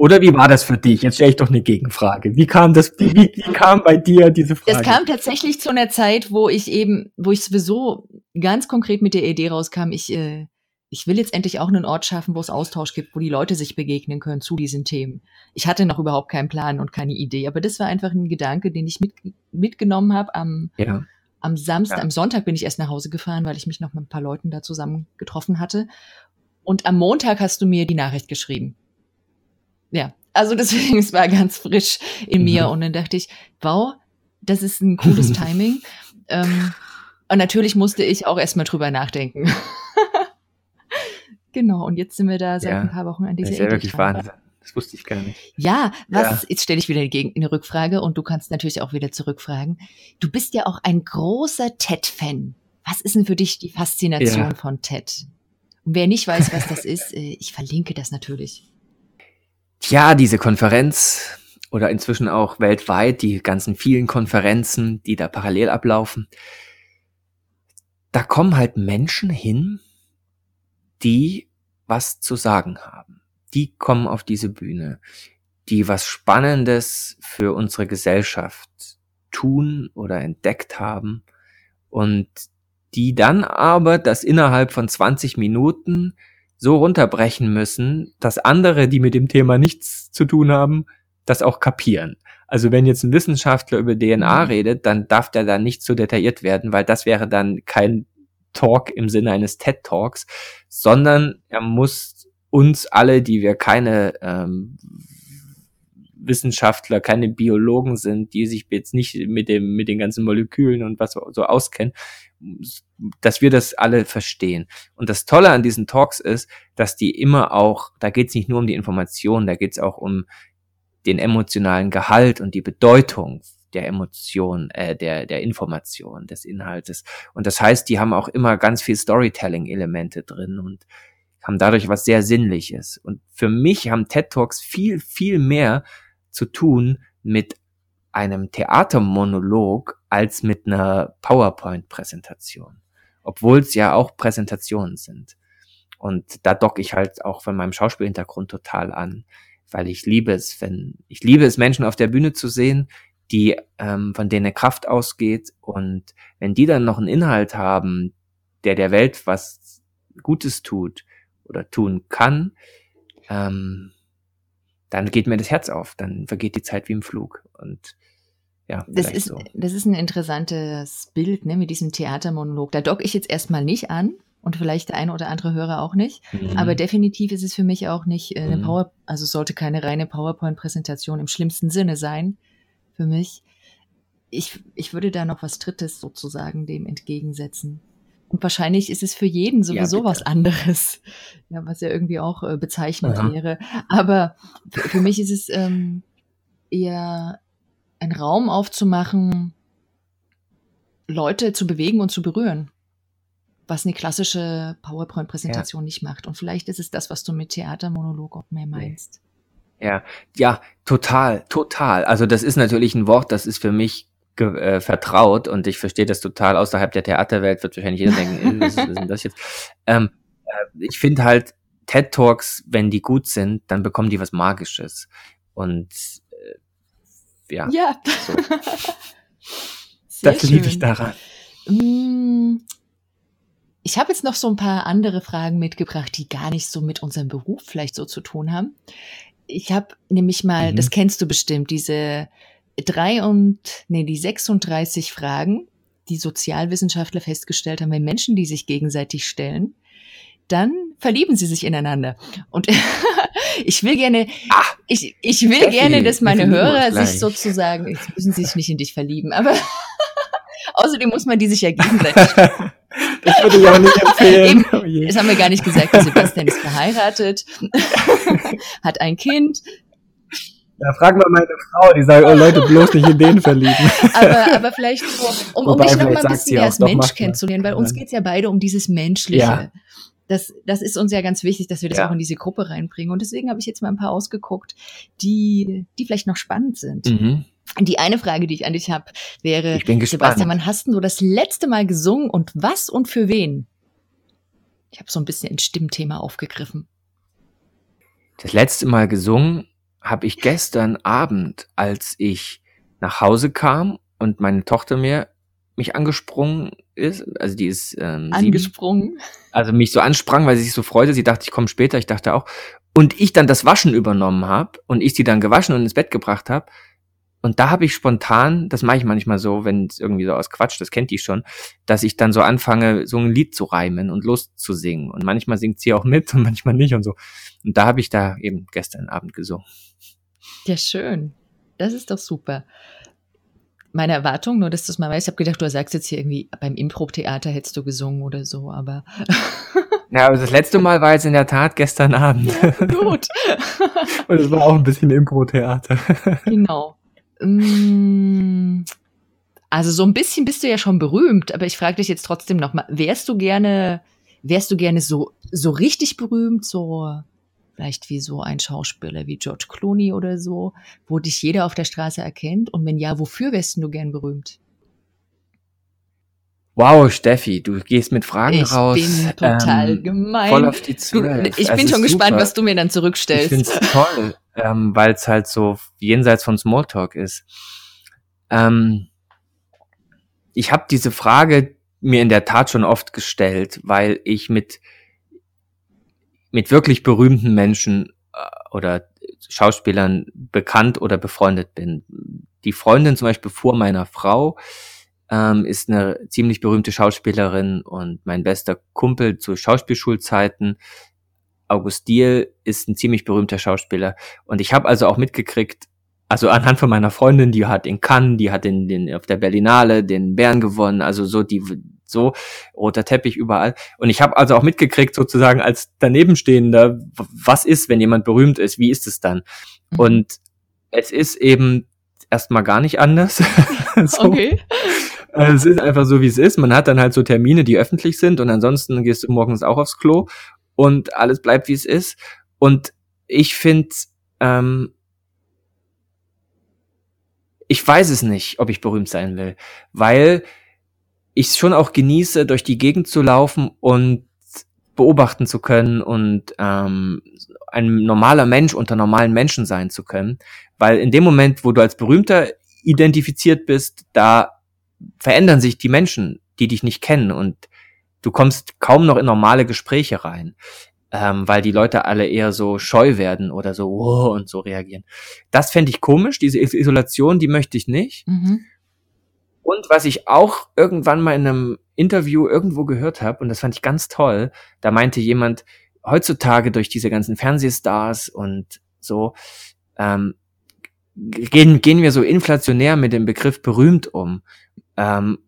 Oder wie war das für dich? Jetzt stelle ich doch eine Gegenfrage. Wie kam das, wie, wie kam bei dir diese Frage? Es kam tatsächlich zu einer Zeit, wo ich eben, wo ich sowieso ganz konkret mit der Idee rauskam, ich äh, ich will jetzt endlich auch einen Ort schaffen, wo es Austausch gibt, wo die Leute sich begegnen können zu diesen Themen. Ich hatte noch überhaupt keinen Plan und keine Idee, aber das war einfach ein Gedanke, den ich mit, mitgenommen habe am, ja. am Samstag, ja. am Sonntag bin ich erst nach Hause gefahren, weil ich mich noch mit ein paar Leuten da zusammen getroffen hatte. Und am Montag hast du mir die Nachricht geschrieben. Ja, also deswegen, es war ganz frisch in mir mhm. und dann dachte ich, wow, das ist ein cooles Timing. ähm, und natürlich musste ich auch erstmal drüber nachdenken. Genau, und jetzt sind wir da seit ja, ein paar Wochen an dieser Idee. Das ist ja wirklich Wahnsinn. Das wusste ich gar nicht. Ja, was, ja. jetzt stelle ich wieder eine Rückfrage und du kannst natürlich auch wieder zurückfragen. Du bist ja auch ein großer TED-Fan. Was ist denn für dich die Faszination ja. von TED? Und wer nicht weiß, was das ist, äh, ich verlinke das natürlich. Tja, diese Konferenz oder inzwischen auch weltweit, die ganzen vielen Konferenzen, die da parallel ablaufen, da kommen halt Menschen hin, die was zu sagen haben. Die kommen auf diese Bühne, die was Spannendes für unsere Gesellschaft tun oder entdeckt haben und die dann aber das innerhalb von 20 Minuten so runterbrechen müssen, dass andere, die mit dem Thema nichts zu tun haben, das auch kapieren. Also wenn jetzt ein Wissenschaftler über DNA mhm. redet, dann darf der da nicht so detailliert werden, weil das wäre dann kein Talk im Sinne eines TED Talks, sondern er muss uns alle, die wir keine ähm, Wissenschaftler, keine Biologen sind, die sich jetzt nicht mit dem mit den ganzen Molekülen und was so auskennen, dass wir das alle verstehen. Und das Tolle an diesen Talks ist, dass die immer auch, da geht es nicht nur um die Information, da geht es auch um den emotionalen Gehalt und die Bedeutung der Emotion, äh, der, der Information, des Inhaltes. Und das heißt, die haben auch immer ganz viel Storytelling-Elemente drin und haben dadurch was sehr Sinnliches. Und für mich haben TED Talks viel, viel mehr zu tun mit einem Theatermonolog als mit einer PowerPoint-Präsentation. Obwohl es ja auch Präsentationen sind. Und da docke ich halt auch von meinem Schauspielhintergrund total an, weil ich liebe es, wenn ich liebe es, Menschen auf der Bühne zu sehen, die ähm, von denen Kraft ausgeht und wenn die dann noch einen Inhalt haben, der der Welt was Gutes tut oder tun kann, ähm, dann geht mir das Herz auf, dann vergeht die Zeit wie im Flug und ja, das ist, so. das ist ein interessantes Bild, ne, mit diesem Theatermonolog. Da dock ich jetzt erstmal nicht an und vielleicht der eine oder andere Hörer auch nicht. Mhm. Aber definitiv ist es für mich auch nicht äh, eine mhm. Power, also sollte keine reine PowerPoint-Präsentation im schlimmsten Sinne sein für mich. Ich, ich würde da noch was Drittes sozusagen dem entgegensetzen. Und wahrscheinlich ist es für jeden sowieso ja, was anderes, ja, was ja irgendwie auch äh, bezeichnend Aha. wäre. Aber für, für mich ist es ähm, eher einen Raum aufzumachen, Leute zu bewegen und zu berühren, was eine klassische PowerPoint-Präsentation ja. nicht macht. Und vielleicht ist es das, was du mit Theatermonolog auch mehr meinst. Ja, ja, total, total. Also das ist natürlich ein Wort, das ist für mich äh, vertraut und ich verstehe das total außerhalb der Theaterwelt, wird wahrscheinlich jeder denken, was ist denn das jetzt? Ähm, äh, ich finde halt, TED Talks, wenn die gut sind, dann bekommen die was Magisches. Und ja. Ja. So. das liebe ich daran. Mm, ich habe jetzt noch so ein paar andere Fragen mitgebracht, die gar nicht so mit unserem Beruf vielleicht so zu tun haben. Ich habe nämlich mal, mhm. das kennst du bestimmt, diese drei und, nee, die 36 Fragen, die Sozialwissenschaftler festgestellt haben, wenn Menschen, die sich gegenseitig stellen, dann verlieben sie sich ineinander. Und ich will gerne, Ach, ich, ich will Steffi, gerne, dass meine Hörer sich sozusagen, jetzt müssen sie sich nicht in dich verlieben, aber außerdem muss man die sich ja gegenseitig. das würde ich auch nicht empfehlen. Eben, das haben wir gar nicht gesagt. Sebastian ist verheiratet, hat ein Kind. Ja, frag mal meine Frau, die sagt, oh Leute, bloß nicht in den verlieben. aber, aber vielleicht so, um, um mich noch mal ein bisschen mehr als Mensch kennenzulernen, weil uns geht's ja beide um dieses Menschliche. Ja das, das ist uns ja ganz wichtig, dass wir das ja. auch in diese Gruppe reinbringen. Und deswegen habe ich jetzt mal ein paar ausgeguckt, die, die vielleicht noch spannend sind. Mhm. Die eine Frage, die ich an dich habe, wäre, ich bin gespannt. Sebastian, wann hast du das letzte Mal gesungen und was und für wen? Ich habe so ein bisschen ein Stimmthema aufgegriffen. Das letzte Mal gesungen habe ich gestern Abend, als ich nach Hause kam und meine Tochter mir mich angesprungen ist, also die ist ähm, angesprungen, sieben, also mich so ansprang, weil sie sich so freute. Sie dachte, ich komme später. Ich dachte auch. Und ich dann das Waschen übernommen habe und ich sie dann gewaschen und ins Bett gebracht habe. Und da habe ich spontan, das mache ich manchmal so, wenn es irgendwie so aus Quatsch, das kennt die schon, dass ich dann so anfange, so ein Lied zu reimen und loszusingen. Und manchmal singt sie auch mit und manchmal nicht und so. Und da habe ich da eben gestern Abend gesungen. Ja, schön. Das ist doch super meine Erwartung, nur dass du es mal weißt. Ich habe gedacht, du sagst jetzt hier irgendwie, beim Impro-Theater hättest du gesungen oder so, aber. Ja, aber das letzte Mal war jetzt in der Tat gestern Abend. Ja, gut. Und es war auch ein bisschen Impro-Theater. Genau. Mm, also so ein bisschen bist du ja schon berühmt, aber ich frage dich jetzt trotzdem noch mal, wärst du gerne, wärst du gerne so, so richtig berühmt, so vielleicht wie so ein Schauspieler wie George Clooney oder so, wo dich jeder auf der Straße erkennt? Und wenn ja, wofür wärst du gern berühmt? Wow, Steffi, du gehst mit Fragen ich raus. Ich bin total ähm, gemein. Voll auf die Zwölf. Ich bin schon gespannt, super. was du mir dann zurückstellst. Ich finde es toll, ähm, weil es halt so jenseits von Smalltalk ist. Ähm, ich habe diese Frage mir in der Tat schon oft gestellt, weil ich mit mit wirklich berühmten Menschen äh, oder Schauspielern bekannt oder befreundet bin. Die Freundin zum Beispiel vor meiner Frau ähm, ist eine ziemlich berühmte Schauspielerin und mein bester Kumpel zu Schauspielschulzeiten, August Diel, ist ein ziemlich berühmter Schauspieler. Und ich habe also auch mitgekriegt, also anhand von meiner Freundin, die hat in Cannes, die hat in den auf der Berlinale den Bären gewonnen, also so die so roter Teppich überall. Und ich habe also auch mitgekriegt sozusagen als danebenstehender, was ist, wenn jemand berühmt ist, wie ist es dann? Mhm. Und es ist eben erstmal gar nicht anders. so. Okay. Also es ist einfach so, wie es ist. Man hat dann halt so Termine, die öffentlich sind und ansonsten gehst du morgens auch aufs Klo und alles bleibt, wie es ist. Und ich finde, ähm, ich weiß es nicht, ob ich berühmt sein will, weil ich schon auch genieße, durch die Gegend zu laufen und beobachten zu können und ähm, ein normaler Mensch unter normalen Menschen sein zu können. Weil in dem Moment, wo du als Berühmter identifiziert bist, da verändern sich die Menschen, die dich nicht kennen und du kommst kaum noch in normale Gespräche rein, ähm, weil die Leute alle eher so scheu werden oder so oh, und so reagieren. Das fände ich komisch, diese Isolation, die möchte ich nicht. Mhm. Und was ich auch irgendwann mal in einem Interview irgendwo gehört habe, und das fand ich ganz toll, da meinte jemand, heutzutage durch diese ganzen Fernsehstars und so, ähm, gehen, gehen wir so inflationär mit dem Begriff berühmt um. Ähm,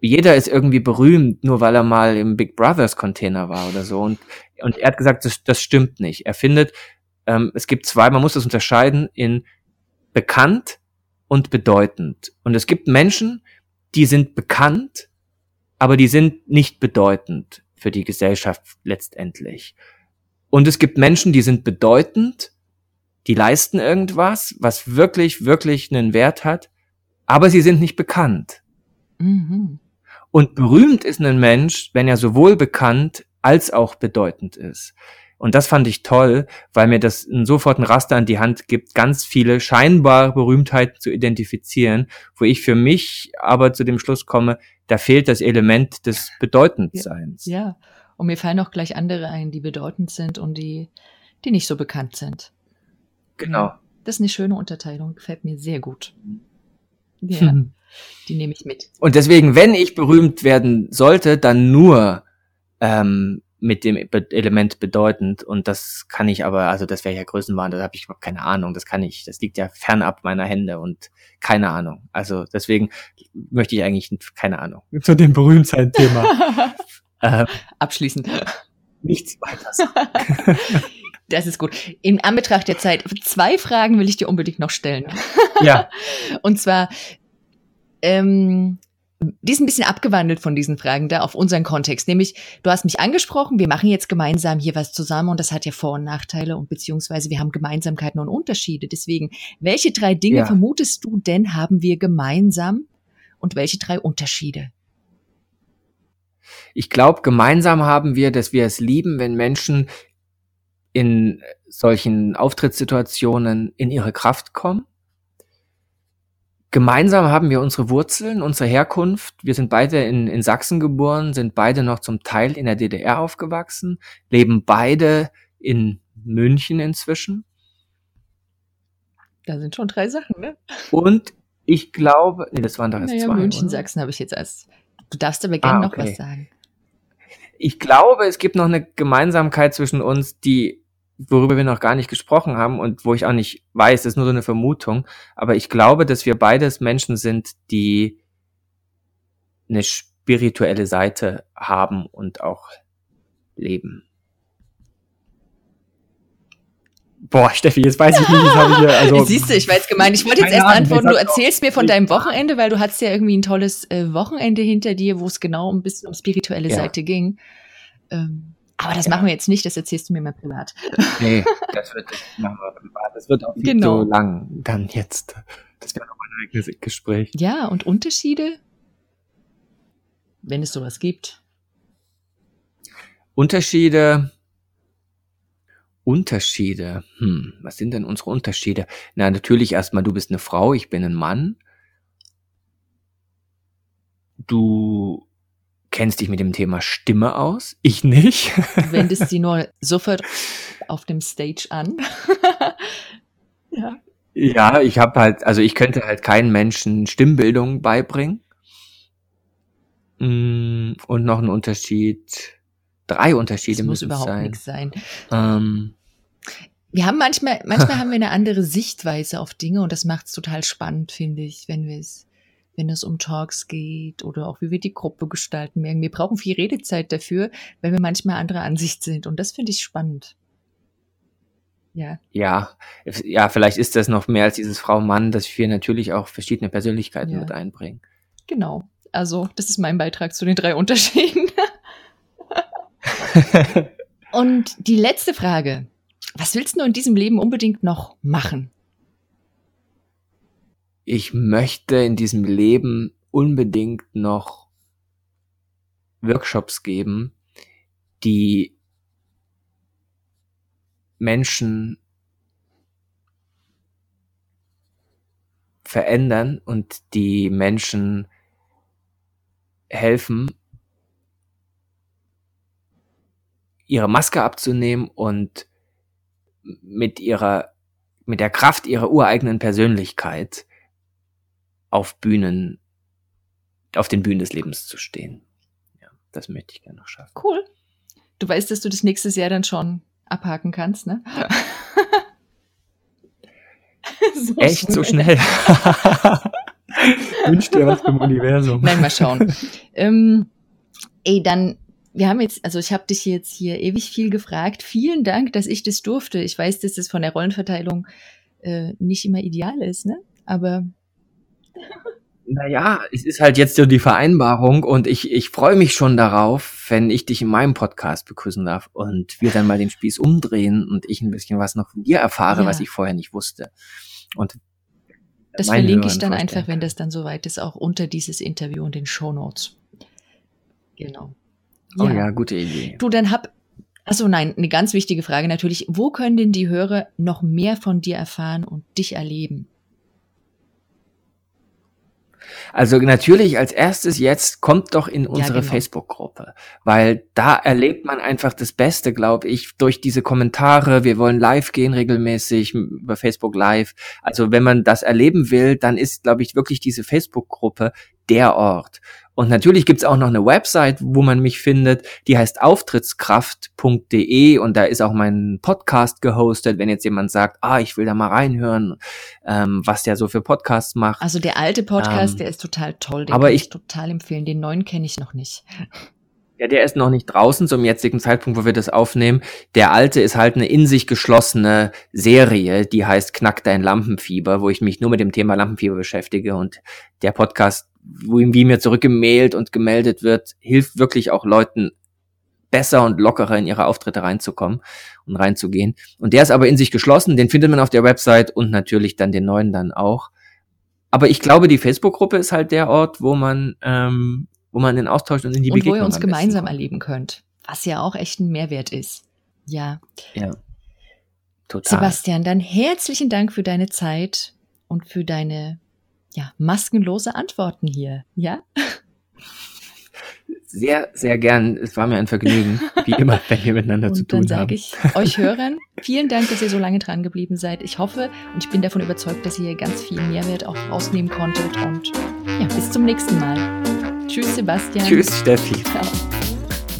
jeder ist irgendwie berühmt, nur weil er mal im Big Brothers Container war oder so. Und, und er hat gesagt, das, das stimmt nicht. Er findet, ähm, es gibt zwei, man muss das unterscheiden in bekannt und bedeutend. Und es gibt Menschen, die sind bekannt, aber die sind nicht bedeutend für die Gesellschaft letztendlich. Und es gibt Menschen, die sind bedeutend, die leisten irgendwas, was wirklich, wirklich einen Wert hat, aber sie sind nicht bekannt. Mhm. Und berühmt ist ein Mensch, wenn er sowohl bekannt als auch bedeutend ist. Und das fand ich toll, weil mir das sofort ein Raster an die Hand gibt, ganz viele scheinbare Berühmtheiten zu identifizieren, wo ich für mich aber zu dem Schluss komme, da fehlt das Element des Bedeutendseins. Ja, ja. und mir fallen auch gleich andere ein, die bedeutend sind und die, die nicht so bekannt sind. Genau. Das ist eine schöne Unterteilung, gefällt mir sehr gut. Ja, die nehme ich mit. Und deswegen, wenn ich berühmt werden sollte, dann nur ähm, mit dem Element bedeutend und das kann ich aber, also das wäre ja Größenwahn, da habe ich überhaupt keine Ahnung, das kann ich, das liegt ja fernab meiner Hände und keine Ahnung. Also deswegen möchte ich eigentlich keine Ahnung zu dem Berühmtheit-Thema äh, abschließen. Nichts weiter. Das ist gut. In Anbetracht der Zeit, zwei Fragen will ich dir unbedingt noch stellen. Ja. Und zwar, ähm, die ist ein bisschen abgewandelt von diesen Fragen da auf unseren Kontext. Nämlich, du hast mich angesprochen, wir machen jetzt gemeinsam hier was zusammen und das hat ja Vor- und Nachteile und beziehungsweise wir haben Gemeinsamkeiten und Unterschiede. Deswegen, welche drei Dinge ja. vermutest du denn haben wir gemeinsam und welche drei Unterschiede? Ich glaube, gemeinsam haben wir, dass wir es lieben, wenn Menschen in solchen Auftrittssituationen in ihre Kraft kommen Gemeinsam haben wir unsere Wurzeln, unsere Herkunft. Wir sind beide in, in Sachsen geboren, sind beide noch zum Teil in der DDR aufgewachsen, leben beide in München inzwischen. Da sind schon drei Sachen, ne? Und ich glaube, nee, das waren doch erst naja, zwei. München, oder? Sachsen habe ich jetzt als. Du darfst aber gerne ah, okay. noch was sagen. Ich glaube, es gibt noch eine Gemeinsamkeit zwischen uns, die worüber wir noch gar nicht gesprochen haben und wo ich auch nicht weiß, das ist nur so eine Vermutung, aber ich glaube, dass wir beides Menschen sind, die eine spirituelle Seite haben und auch leben. Boah, Steffi, jetzt weiß ich nicht, ich habe hier, also. Siehst du, ich war jetzt gemeint, ich wollte jetzt erst antworten, du erzählst mir von deinem Wochenende, weil du hattest ja irgendwie ein tolles äh, Wochenende hinter dir, wo es genau ein bisschen um spirituelle ja. Seite ging. Ähm, aber das ja. machen wir jetzt nicht, das erzählst du mir mal privat. Nee, das wird, das machen wir privat. Das wird auch viel genau. so lang dann jetzt. Das wäre noch ein eigenes Gespräch. Ja, und Unterschiede? Wenn es sowas gibt. Unterschiede, Unterschiede. Hm, was sind denn unsere Unterschiede? Na, natürlich erstmal, du bist eine Frau, ich bin ein Mann. Du kennst dich mit dem Thema Stimme aus, ich nicht. Du wendest sie nur sofort auf dem Stage an. ja. Ja, ich habe halt, also ich könnte halt keinen Menschen Stimmbildung beibringen. Hm, und noch ein Unterschied, drei Unterschiede das muss überhaupt sein. nichts sein. Ähm, wir haben manchmal, manchmal haben wir eine andere Sichtweise auf Dinge und das macht es total spannend, finde ich, wenn wir es, wenn es um Talks geht oder auch wie wir die Gruppe gestalten. Wir brauchen viel Redezeit dafür, weil wir manchmal anderer Ansicht sind und das finde ich spannend. Ja. Ja, ja, vielleicht ist das noch mehr als dieses Frau-Mann, dass wir natürlich auch verschiedene Persönlichkeiten ja. mit einbringen. Genau. Also, das ist mein Beitrag zu den drei Unterschieden. und die letzte Frage. Was willst du in diesem Leben unbedingt noch machen? Ich möchte in diesem Leben unbedingt noch Workshops geben, die Menschen verändern und die Menschen helfen, ihre Maske abzunehmen und mit ihrer, mit der Kraft ihrer ureigenen Persönlichkeit auf Bühnen, auf den Bühnen des Lebens zu stehen. Ja, das möchte ich gerne noch schaffen. Cool. Du weißt, dass du das nächstes Jahr dann schon abhaken kannst, ne? Ja. so Echt schnell. so schnell? Wünsch dir was vom Universum. Nein, mal schauen. ähm, ey, dann wir haben jetzt, also ich habe dich jetzt hier ewig viel gefragt. Vielen Dank, dass ich das durfte. Ich weiß, dass das von der Rollenverteilung äh, nicht immer ideal ist, ne? Aber naja, es ist halt jetzt so die Vereinbarung und ich, ich freue mich schon darauf, wenn ich dich in meinem Podcast begrüßen darf und wir dann mal den Spieß umdrehen und ich ein bisschen was noch von dir erfahre, ja. was ich vorher nicht wusste. Und das verlinke ich dann einfach, wenn das dann soweit ist, auch unter dieses Interview und den Show Notes. Genau. Oh ja. ja, gute Idee. Du, dann hab, also nein, eine ganz wichtige Frage natürlich. Wo können denn die Hörer noch mehr von dir erfahren und dich erleben? Also natürlich als erstes jetzt kommt doch in unsere ja, genau. Facebook-Gruppe, weil da erlebt man einfach das Beste, glaube ich, durch diese Kommentare. Wir wollen live gehen regelmäßig über Facebook Live. Also wenn man das erleben will, dann ist, glaube ich, wirklich diese Facebook-Gruppe der Ort. Und natürlich gibt's auch noch eine Website, wo man mich findet, die heißt auftrittskraft.de und da ist auch mein Podcast gehostet, wenn jetzt jemand sagt, ah, ich will da mal reinhören, ähm, was der so für Podcasts macht. Also der alte Podcast, ähm, der ist total toll, den aber kann ich, ich total empfehlen. Den neuen kenne ich noch nicht. Ja, der ist noch nicht draußen zum jetzigen Zeitpunkt, wo wir das aufnehmen. Der alte ist halt eine in sich geschlossene Serie, die heißt Knack dein Lampenfieber, wo ich mich nur mit dem Thema Lampenfieber beschäftige und der Podcast wie mir zurückgemailt und gemeldet wird, hilft wirklich auch Leuten besser und lockerer in ihre Auftritte reinzukommen und reinzugehen. Und der ist aber in sich geschlossen, den findet man auf der Website und natürlich dann den neuen dann auch. Aber ich glaube, die Facebook-Gruppe ist halt der Ort, wo man, ähm, wo man den Austausch und in die und Begegnung wo ihr uns gemeinsam erleben könnt, was ja auch echt ein Mehrwert ist. Ja. Ja. Total. Sebastian, dann herzlichen Dank für deine Zeit und für deine ja, maskenlose Antworten hier, ja? Sehr, sehr gern. Es war mir ein Vergnügen, wie immer, wenn wir miteinander zu tun haben. dann sage ich euch Hörern, vielen Dank, dass ihr so lange dran geblieben seid. Ich hoffe und ich bin davon überzeugt, dass ihr ganz viel Mehrwert auch rausnehmen konntet und ja, bis zum nächsten Mal. Tschüss, Sebastian. Tschüss, Steffi. Ciao.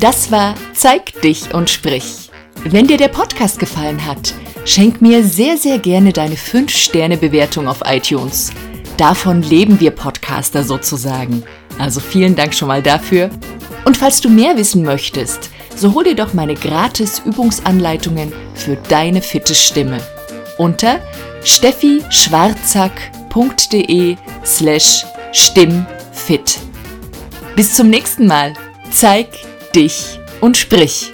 Das war Zeig dich und sprich. Wenn dir der Podcast gefallen hat, schenk mir sehr, sehr gerne deine 5-Sterne-Bewertung auf iTunes. Davon leben wir Podcaster sozusagen. Also vielen Dank schon mal dafür. Und falls du mehr wissen möchtest, so hol dir doch meine gratis Übungsanleitungen für deine fitte Stimme unter steffischwarzack.de slash stimmfit. Bis zum nächsten Mal. Zeig dich und sprich.